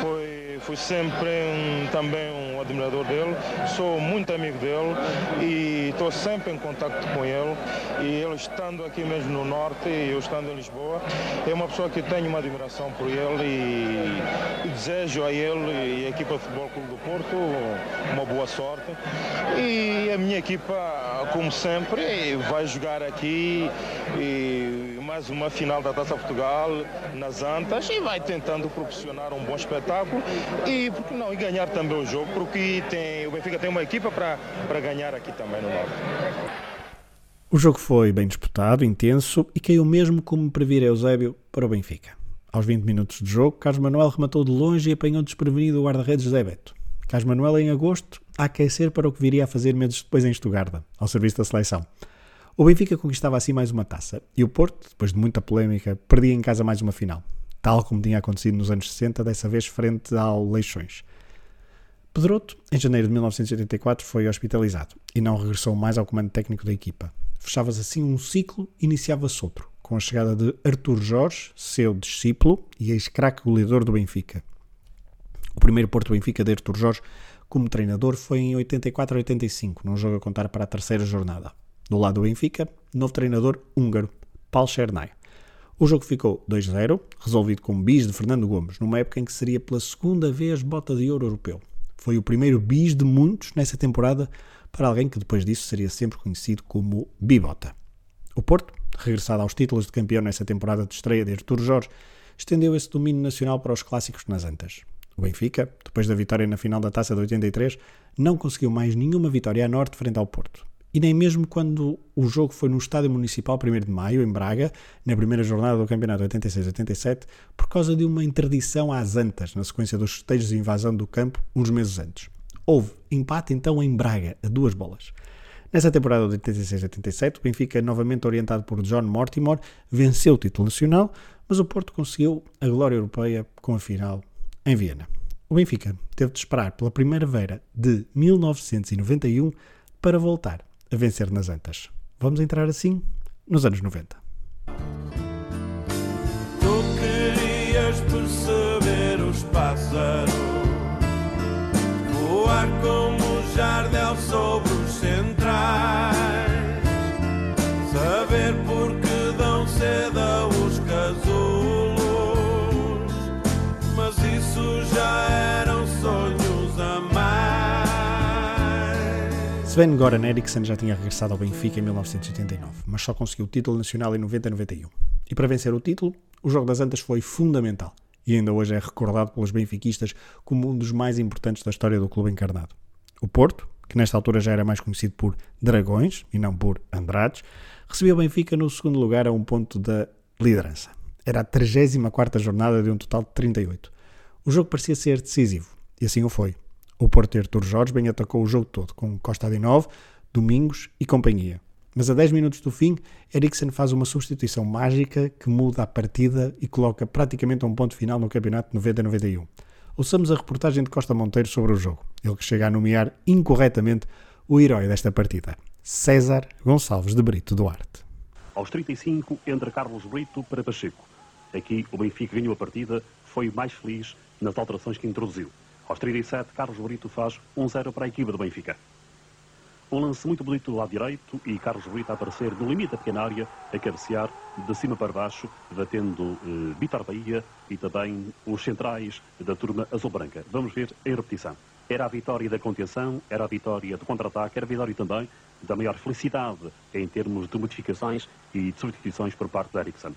foi, fui sempre um- também um admirador dele, sou muito amigo dele e estou sempre em contato com ele. E ele estando aqui mesmo no Norte e eu estando em Lisboa, é uma pessoa que tenho uma admiração por ele e, e desejo a ele e a equipa de Futebol Clube do Porto uma boa sorte. E a minha equipa, como sempre, vai jogar aqui e mais uma final da Taça Portugal nas Antas e vai tentando proporcionar um bom espetáculo e, por que não, e ganhar também o jogo, porque tem, o Benfica tem uma equipa para, para ganhar aqui também no Norte. O jogo foi bem disputado, intenso e caiu mesmo como previra Eusébio para o Benfica. Aos 20 minutos de jogo, Carlos Manuel rematou de longe e apanhou desprevenido o guarda-redes José Beto. Carlos Manuel, em agosto, a aquecer para o que viria a fazer meses depois em Estugarda, ao serviço da seleção. O Benfica conquistava assim mais uma taça e o Porto, depois de muita polémica, perdia em casa mais uma final, tal como tinha acontecido nos anos 60, dessa vez frente ao Leixões. Pedroto, em janeiro de 1984, foi hospitalizado e não regressou mais ao comando técnico da equipa. Fechava-se assim um ciclo, iniciava-se outro, com a chegada de Artur Jorge, seu discípulo e ex-craque goleador do Benfica. O primeiro Porto Benfica de Artur Jorge como treinador foi em 84 85, num jogo a contar para a terceira jornada. Do lado do Benfica, novo treinador húngaro, Paul Chernay. O jogo ficou 2-0, resolvido com bis de Fernando Gomes, numa época em que seria pela segunda vez bota de ouro europeu. Foi o primeiro bis de muitos nessa temporada para alguém que depois disso seria sempre conhecido como Bibota. O Porto, regressado aos títulos de campeão nessa temporada de estreia de Artur Jorge, estendeu esse domínio nacional para os clássicos nas Antas. O Benfica, depois da vitória na final da Taça de 83, não conseguiu mais nenhuma vitória a norte frente ao Porto. E nem mesmo quando o jogo foi no Estádio Municipal 1 de Maio, em Braga, na primeira jornada do Campeonato 86-87, por causa de uma interdição às Antas, na sequência dos festejos de invasão do campo, uns meses antes. Houve empate então em Braga, a duas bolas. Nessa temporada de 86-87, o Benfica, novamente orientado por John Mortimer, venceu o título nacional, mas o Porto conseguiu a glória europeia com a final em Viena. O Benfica teve de esperar pela primavera de 1991 para voltar a vencer nas Antas. Vamos entrar assim nos anos 90. Tu querias perceber os pássaros voar como um jardel sobre os centrais, mais. Sven Goran Eriksson já tinha regressado ao Benfica em 1989, mas só conseguiu o título nacional em 90-91. E para vencer o título, o jogo das Antas foi fundamental e ainda hoje é recordado pelos benfiquistas como um dos mais importantes da história do clube encarnado. O Porto, que nesta altura já era mais conhecido por Dragões e não por Andrades, recebeu o Benfica no segundo lugar a um ponto da liderança. Era a 34ª jornada de um total de 38. O jogo parecia ser decisivo, e assim o foi. O Porto Artur Jorge bem atacou o jogo todo, com Costa de Novo, Domingos e companhia. Mas a 10 minutos do fim, Eriksen faz uma substituição mágica que muda a partida e coloca praticamente um ponto final no campeonato 90-91. Ouçamos a reportagem de Costa Monteiro sobre o jogo, ele que chega a nomear incorretamente o herói desta partida, César Gonçalves de Brito Duarte. Aos 35, entra Carlos Brito para Pacheco. Aqui o Benfica ganhou a partida, foi mais feliz nas alterações que introduziu. Aos 37, Carlos Brito faz 1-0 para a equipa do Benfica. Um lance muito bonito do lado direito e Carlos Brito a aparecer no limite da pequena área, a cabecear de cima para baixo, batendo eh, Vitor Bahia e também os centrais da turma azul-branca. Vamos ver em repetição. Era a vitória da contenção, era a vitória do contra-ataque, era a vitória também da maior felicidade em termos de modificações e de substituições por parte da Ericsson.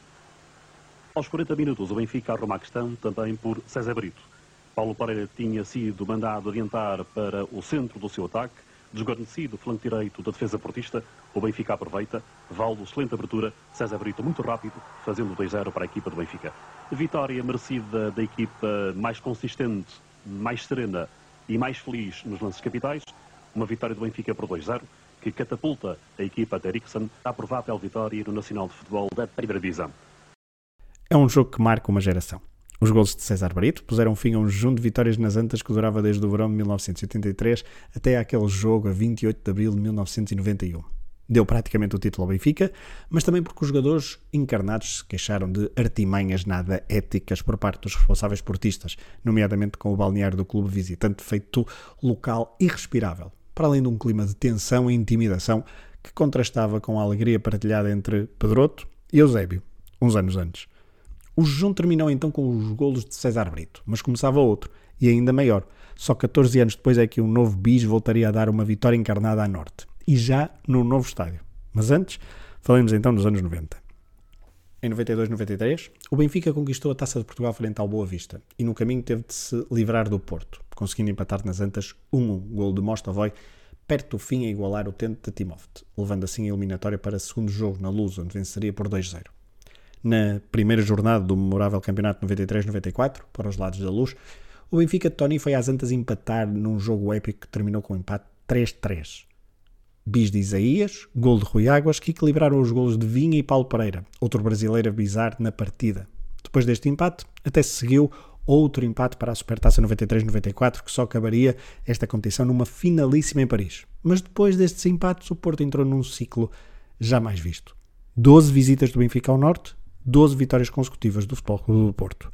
Aos 40 minutos, o Benfica arruma a questão também por César Brito. Paulo Pereira tinha sido mandado adiantar para o centro do seu ataque, desguarnecido o flanco direito da defesa portista, o Benfica aproveita, Valdo, excelente abertura, César Brito muito rápido, fazendo 2-0 para a equipa do Benfica. Vitória merecida da equipa mais consistente, mais serena e mais feliz nos lances capitais, uma vitória do Benfica por 2-0, que catapulta a equipa de Ericsson à provável vitória no Nacional de Futebol da primeira divisão. É um jogo que marca uma geração. Os gols de César Brito puseram fim a um jejum de vitórias nas Antas que durava desde o verão de 1983 até aquele jogo a 28 de abril de 1991. Deu praticamente o título ao Benfica, mas também porque os jogadores encarnados se queixaram de artimanhas nada éticas por parte dos responsáveis portistas, nomeadamente com o balneário do clube visitante feito local irrespirável, para além de um clima de tensão e intimidação que contrastava com a alegria partilhada entre Pedroto e Eusébio, uns anos antes. O jejum terminou então com os golos de César Brito, mas começava outro, e ainda maior. Só 14 anos depois é que um novo bis voltaria a dar uma vitória encarnada à norte, e já no novo estádio. Mas antes, falemos então dos anos 90. Em 92-93, o Benfica conquistou a Taça de Portugal frente ao Boa Vista, e no caminho teve de se livrar do Porto, conseguindo empatar nas Antas 1-1, gol de Mostavoy, perto do fim a igualar o tente de Timoft, levando assim a eliminatória para o segundo jogo na Luz, onde venceria por 2-0 na primeira jornada do memorável campeonato 93-94, para os lados da luz, o Benfica de Tony foi às Antas empatar num jogo épico que terminou com um empate 3-3. Bis de Isaías, gol de Rui Águas, que equilibraram os golos de Vinha e Paulo Pereira, outro brasileiro a bizar na partida. Depois deste empate, até se seguiu outro empate para a Supertaça 93-94, que só acabaria esta competição numa finalíssima em Paris. Mas depois destes empates, o Porto entrou num ciclo jamais visto. 12 visitas do Benfica ao Norte, 12 vitórias consecutivas do Futebol Clube do Porto.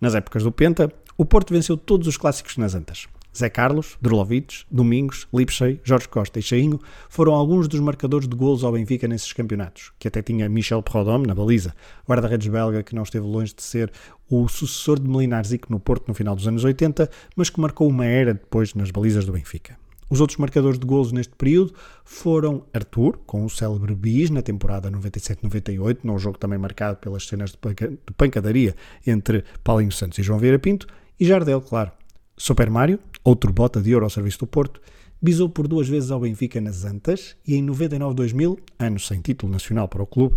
Nas épocas do Penta, o Porto venceu todos os clássicos nas Antas. Zé Carlos, Drolovic, Domingos, Lipsey, Jorge Costa e Cheinho foram alguns dos marcadores de golos ao Benfica nesses campeonatos, que até tinha Michel Prodome na baliza, guarda-redes belga que não esteve longe de ser o sucessor de Melinarzic no Porto no final dos anos 80, mas que marcou uma era depois nas balizas do Benfica. Os outros marcadores de golos neste período foram Arthur, com o célebre bis na temporada 97-98, num jogo também marcado pelas cenas de, panca de pancadaria entre Paulinho Santos e João Vieira Pinto, e Jardel, claro. Super Mário, outro bota de ouro ao serviço do Porto, bisou por duas vezes ao Benfica nas Antas e em 99-2000, anos sem título nacional para o clube,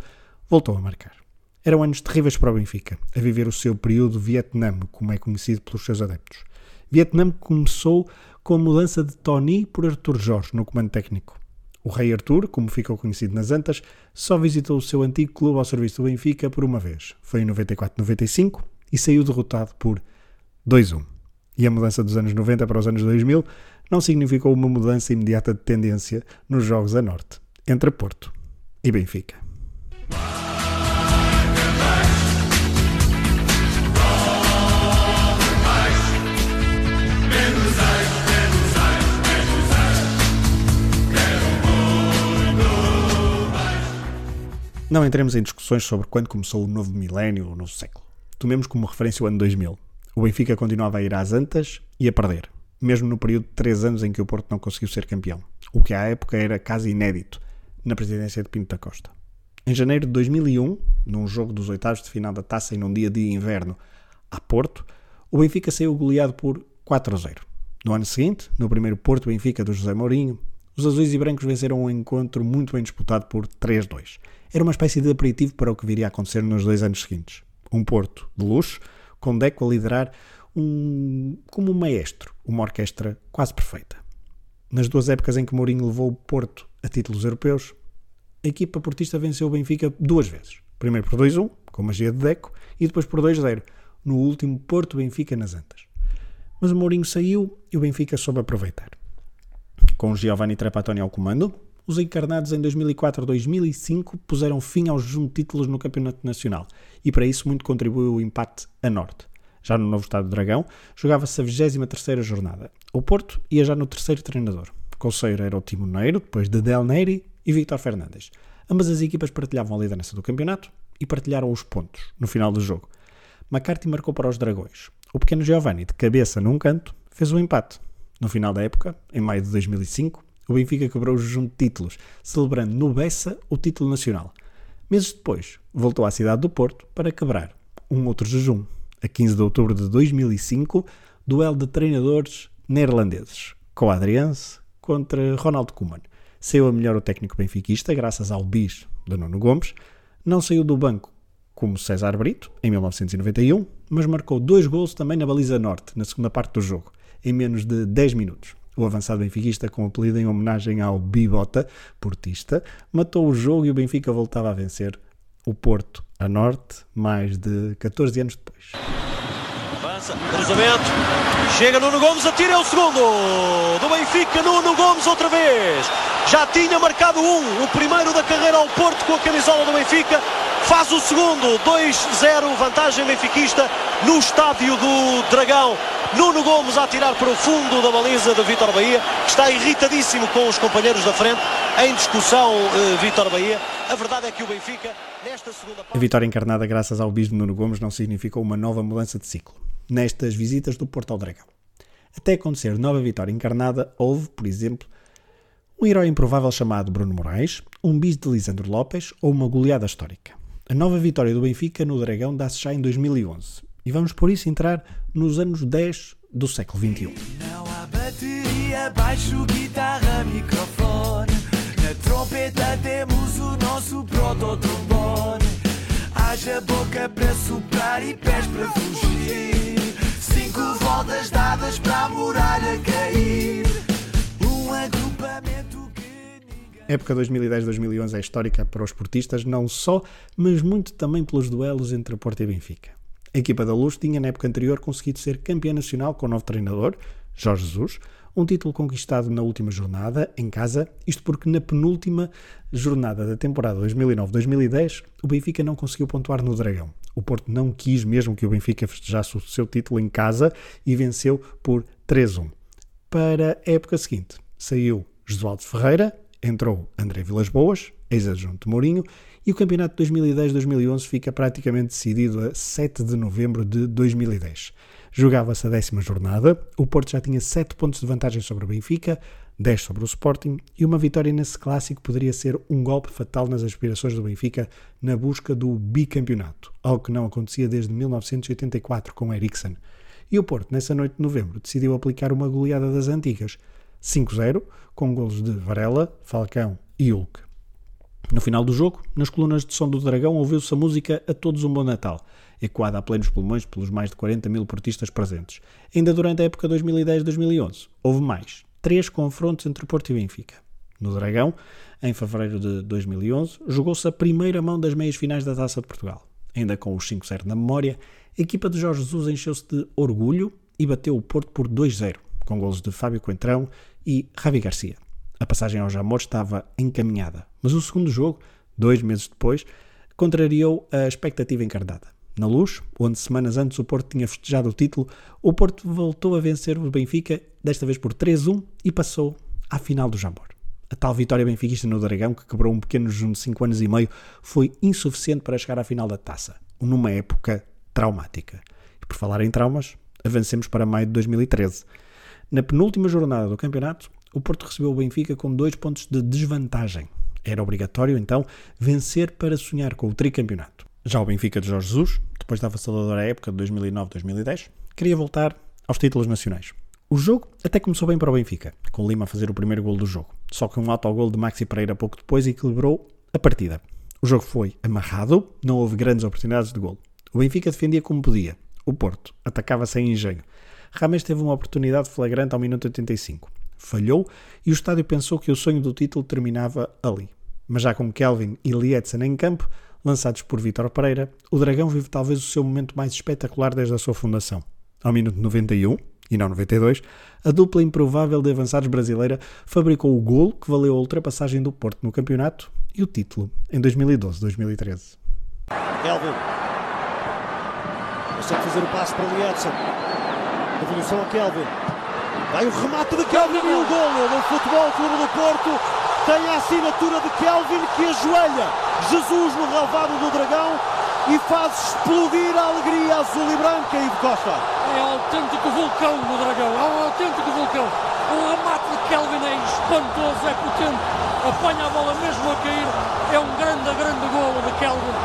voltou a marcar. Eram anos terríveis para o Benfica, a viver o seu período Vietnã, como é conhecido pelos seus adeptos. Vietnã começou com a mudança de Tony por Arthur Jorge no comando técnico. O rei Arthur, como ficou conhecido nas Antas, só visitou o seu antigo clube ao serviço do Benfica por uma vez. Foi em 94-95 e saiu derrotado por 2-1. E a mudança dos anos 90 para os anos 2000 não significou uma mudança imediata de tendência nos jogos a norte, entre Porto e Benfica. Não entremos em discussões sobre quando começou o novo milénio o novo século. Tomemos como referência o ano 2000. O Benfica continuava a ir às antas e a perder, mesmo no período de 3 anos em que o Porto não conseguiu ser campeão, o que à época era quase inédito na presidência de Pinto da Costa. Em janeiro de 2001, num jogo dos oitavos de final da taça e num dia de inverno a Porto, o Benfica saiu goleado por 4 a 0. No ano seguinte, no primeiro Porto Benfica do José Mourinho, os azuis e brancos venceram um encontro muito bem disputado por 3-2. Era uma espécie de aperitivo para o que viria a acontecer nos dois anos seguintes. Um Porto de luxo, com Deco a liderar um, como um maestro, uma orquestra quase perfeita. Nas duas épocas em que Mourinho levou o Porto a títulos europeus, a equipa portista venceu o Benfica duas vezes. Primeiro por 2-1, com magia de Deco, e depois por 2-0, no último Porto-Benfica nas Antas. Mas o Mourinho saiu e o Benfica soube aproveitar. Com Giovanni Trapattoni ao comando, os encarnados em 2004-2005 puseram fim aos títulos no Campeonato Nacional e para isso muito contribuiu o empate a norte. Já no novo estado do Dragão, jogava-se a 23 jornada. O Porto ia já no terceiro treinador. Conselheiro era o Timoneiro, depois de Del Neri e Victor Fernandes. Ambas as equipas partilhavam a liderança do campeonato e partilharam os pontos no final do jogo. McCarthy marcou para os Dragões. O pequeno Giovanni, de cabeça num canto, fez o empate. No final da época, em maio de 2005, o Benfica quebrou o jejum de títulos, celebrando no Bessa o título nacional. Meses depois, voltou à cidade do Porto para quebrar um outro jejum. A 15 de outubro de 2005, duelo de treinadores neerlandeses, com Adrianse contra Ronald Koeman. Saiu a melhor o técnico benfiquista, graças ao bis de Nuno Gomes. Não saiu do banco como César Brito, em 1991, mas marcou dois gols também na baliza norte, na segunda parte do jogo, em menos de 10 minutos. O avançado benfiquista, com o apelido em homenagem ao Bibota, portista, matou o jogo e o Benfica voltava a vencer o Porto a norte, mais de 14 anos depois. Avança, cruzamento, chega Nuno Gomes, atira é o segundo do Benfica, Nuno Gomes outra vez. Já tinha marcado um, o primeiro da carreira ao Porto com a camisola do Benfica. Faz o segundo, 2-0, vantagem benfiquista no estádio do Dragão. Nuno Gomes a atirar para o fundo da baliza de Vítor Bahia, que está irritadíssimo com os companheiros da frente. Em discussão, eh, Vítor Bahia. A verdade é que o Benfica, nesta segunda parte. A vitória encarnada graças ao bis de Nuno Gomes não significou uma nova mudança de ciclo nestas visitas do Porto ao Dragão. Até acontecer nova vitória encarnada, houve, por exemplo, um herói improvável chamado Bruno Moraes, um bis de Lisandro Lopes ou uma goleada histórica. A nova vitória do Benfica no Dragão dá-se já em 2011 e vamos por isso entrar nos anos 10 do século XXI. Não há bateria, baixo, guitarra, microfone. Na trompeta temos o nosso prototrombone. Haja boca para soprar e pés para fugir. Cinco voltas dadas para a muralha cair. A época 2010-2011 é histórica para os portistas, não só, mas muito também pelos duelos entre Porto e Benfica. A equipa da Luz tinha na época anterior conseguido ser campeã nacional com o novo treinador, Jorge Jesus, um título conquistado na última jornada, em casa, isto porque na penúltima jornada da temporada 2009-2010 o Benfica não conseguiu pontuar no Dragão. O Porto não quis mesmo que o Benfica festejasse o seu título em casa e venceu por 3-1. Para a época seguinte, saiu Josualdo Ferreira, entrou André Vilas Boas, ex-adjunto de Mourinho, e o campeonato 2010-2011 fica praticamente decidido a 7 de novembro de 2010. Jogava-se a décima jornada, o Porto já tinha 7 pontos de vantagem sobre o Benfica, 10 sobre o Sporting, e uma vitória nesse clássico poderia ser um golpe fatal nas aspirações do Benfica na busca do bicampeonato, algo que não acontecia desde 1984 com Eriksen. E o Porto, nessa noite de novembro, decidiu aplicar uma goleada das antigas, 5-0, com golos de Varela, Falcão e Hulk. No final do jogo, nas colunas de som do Dragão, ouviu-se a música A Todos um Bom Natal, ecoada a plenos pulmões pelos mais de 40 mil portistas presentes. Ainda durante a época 2010-2011, houve mais, três confrontos entre Porto e Benfica. No Dragão, em fevereiro de 2011, jogou-se a primeira mão das meias finais da Taça de Portugal. Ainda com os 5-0 na memória, a equipa de Jorge Jesus encheu-se de orgulho e bateu o Porto por 2-0, com golos de Fábio Coentrão e Javi Garcia. A passagem ao Jamor estava encaminhada, mas o segundo jogo, dois meses depois, contrariou a expectativa encarnada. Na Luz, onde semanas antes o Porto tinha festejado o título, o Porto voltou a vencer o Benfica, desta vez por 3-1, e passou à final do Jamor. A tal vitória benfiquista no Dragão, que quebrou um pequeno jejum de 5 anos e meio, foi insuficiente para chegar à final da taça, numa época traumática. E por falar em traumas, avancemos para maio de 2013. Na penúltima jornada do campeonato, o Porto recebeu o Benfica com dois pontos de desvantagem. Era obrigatório, então, vencer para sonhar com o tricampeonato. Já o Benfica de Jorge Jesus, depois da avassaladora época de 2009-2010, queria voltar aos títulos nacionais. O jogo até começou bem para o Benfica, com Lima a fazer o primeiro gol do jogo. Só que um autogol de Maxi Pereira pouco depois equilibrou a partida. O jogo foi amarrado, não houve grandes oportunidades de gol. O Benfica defendia como podia. O Porto atacava sem engenho. Rames teve uma oportunidade flagrante ao minuto 85. Falhou e o estádio pensou que o sonho do título terminava ali. Mas já com Kelvin e Lietzen em campo, lançados por Vítor Pereira, o Dragão vive talvez o seu momento mais espetacular desde a sua fundação. Ao minuto 91, e não 92, a dupla improvável de avançados brasileira fabricou o golo que valeu a ultrapassagem do Porto no campeonato e o título em 2012-2013. Kelvin. Consegue fazer o passe para Lietzen. Devolução a Kelvin. Vai o remate de Kelvin e o golo do Futebol Clube do Porto. Tem a assinatura de Kelvin que ajoelha Jesus no relvado do Dragão e faz explodir a alegria azul e branca e de Costa. É um autêntico vulcão no Dragão, é um autêntico vulcão. O remate de Kelvin é espantoso, é potente, apanha a bola mesmo a cair. É um grande, grande golo de Kelvin.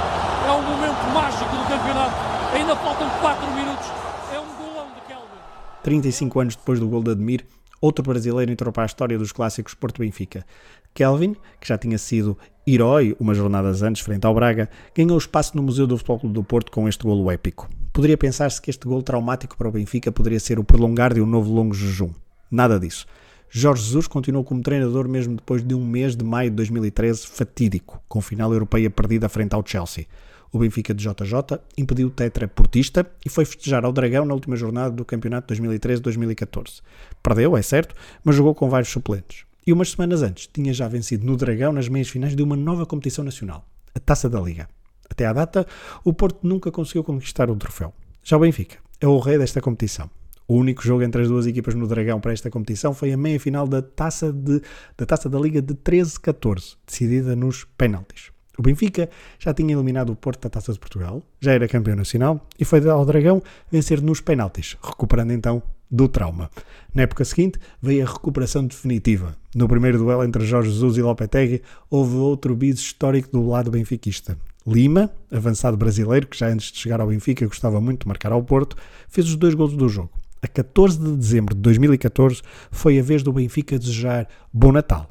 É um momento mágico do campeonato. Ainda faltam 4 minutos. É um golão de Kelvin. 35 anos depois do gol de Admir, outro brasileiro entrou para a história dos clássicos Porto-Benfica. Kelvin, que já tinha sido herói umas jornadas antes frente ao Braga, ganhou espaço no Museu do Futebol Clube do Porto com este golo épico. Poderia pensar-se que este golo traumático para o Benfica poderia ser o prolongar de um novo longo jejum. Nada disso. Jorge Jesus continuou como treinador mesmo depois de um mês de maio de 2013 fatídico, com final europeia perdida frente ao Chelsea. O Benfica de JJ impediu o tetra portista e foi festejar ao Dragão na última jornada do campeonato 2013-2014. Perdeu, é certo, mas jogou com vários suplentes. E umas semanas antes tinha já vencido no Dragão nas meias finais de uma nova competição nacional, a Taça da Liga. Até à data, o Porto nunca conseguiu conquistar o troféu. Já o Benfica é o rei desta competição. O único jogo entre as duas equipas no Dragão para esta competição foi a meia-final da Taça, de, da Taça da Liga de 13-14, decidida nos penaltis. O Benfica já tinha eliminado o Porto da Taça de Portugal, já era campeão nacional e foi ao Dragão vencer nos penaltis, recuperando então do trauma. Na época seguinte veio a recuperação definitiva. No primeiro duelo entre Jorge Jesus e Lopetegui houve outro bis histórico do lado benfiquista. Lima, avançado brasileiro que já antes de chegar ao Benfica gostava muito de marcar ao Porto, fez os dois gols do jogo. A 14 de dezembro de 2014 foi a vez do Benfica desejar bom Natal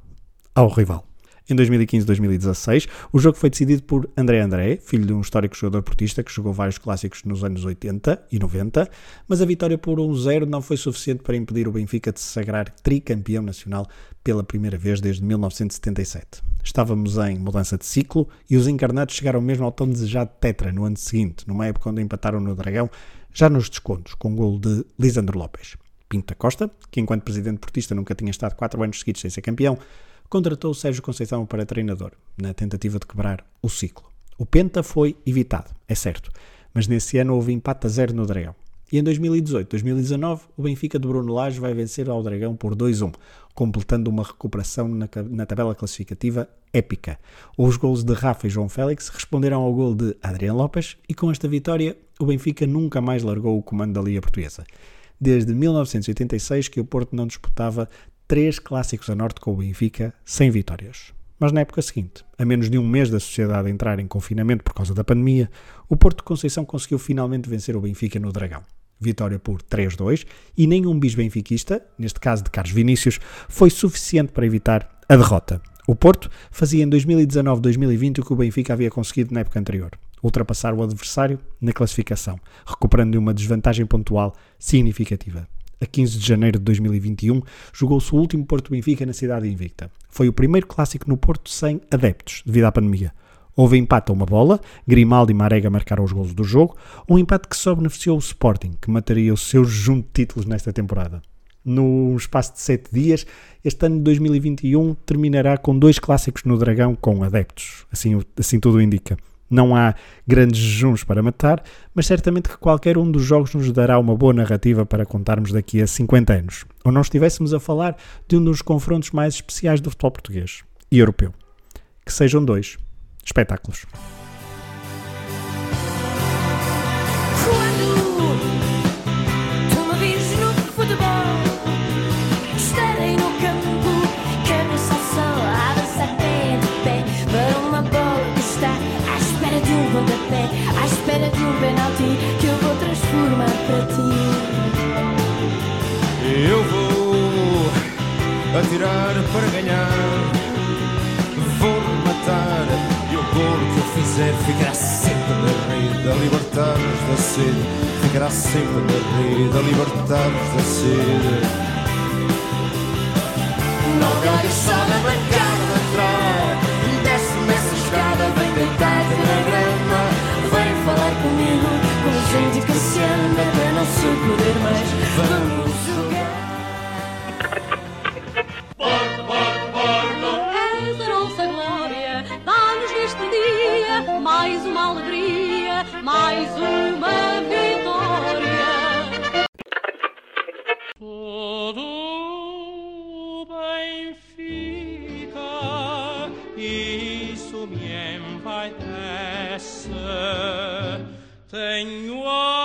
ao rival. Em 2015-2016. O jogo foi decidido por André André, filho de um histórico jogador portista que jogou vários clássicos nos anos 80 e 90, mas a vitória por 1-0 não foi suficiente para impedir o Benfica de se sagrar tricampeão nacional pela primeira vez desde 1977. Estávamos em mudança de ciclo e os encarnados chegaram mesmo ao tão desejado tetra no ano seguinte, numa época onde empataram no Dragão, já nos descontos, com o golo de Lisandro Lopes. Pinto da Costa, que enquanto presidente portista nunca tinha estado quatro anos seguidos sem ser campeão, contratou Sérgio Conceição para treinador, na tentativa de quebrar o ciclo. O Penta foi evitado, é certo, mas nesse ano houve empate a zero no Dragão. E em 2018-2019, o Benfica de Bruno Lage vai vencer ao Dragão por 2-1, completando uma recuperação na, na, tabela classificativa épica. Os gols de Rafa e João Félix responderam ao gol de Adriano Lopes e com esta vitória o Benfica nunca mais largou o comando da Liga Portuguesa. Desde 1986 que o Porto não disputava três clássicos a norte com o Benfica sem vitórias. Mas na época seguinte, a menos de um mês da sociedade entrar em confinamento por causa da pandemia, o Porto de Conceição conseguiu finalmente vencer o Benfica no Dragão vitória por 3-2, e nenhum bis benfiquista, neste caso de Carlos Vinícius, foi suficiente para evitar a derrota. O Porto fazia em 2019-2020 o que o Benfica havia conseguido na época anterior, ultrapassar o adversário na classificação, recuperando uma desvantagem pontual significativa. A 15 de janeiro de 2021, jogou-se o último Porto Benfica na cidade invicta. Foi o primeiro clássico no Porto sem adeptos, devido à pandemia. Houve empate a uma bola, Grimaldi e Marega marcaram os gols do jogo, um empate que só beneficiou o Sporting, que mataria os seus junto títulos nesta temporada. No espaço de sete dias, este ano de 2021 terminará com dois clássicos no Dragão com adeptos, assim, assim tudo indica. Não há grandes jejuns para matar, mas certamente que qualquer um dos jogos nos dará uma boa narrativa para contarmos daqui a 50 anos, ou não estivéssemos a falar de um dos confrontos mais especiais do futebol português e europeu. Que sejam dois espetáculos. Ti. Eu vou atirar para ganhar, vou matar e o gol que eu fizer ficará sempre na rede a libertar-nos da sede. Ficará sempre na rede a libertar-nos da sede. Não cagas só na bancada de trás, desce-me essa escada, vem deitar-te na grama, vem falar comigo, com gente que se anda se poder mais. Vamos jogar. Porto, Porto, Porto. És a nossa glória, dá-nos neste dia mais uma alegria, mais uma vitória. Todo Benfica, isso me envaidece. Tenho a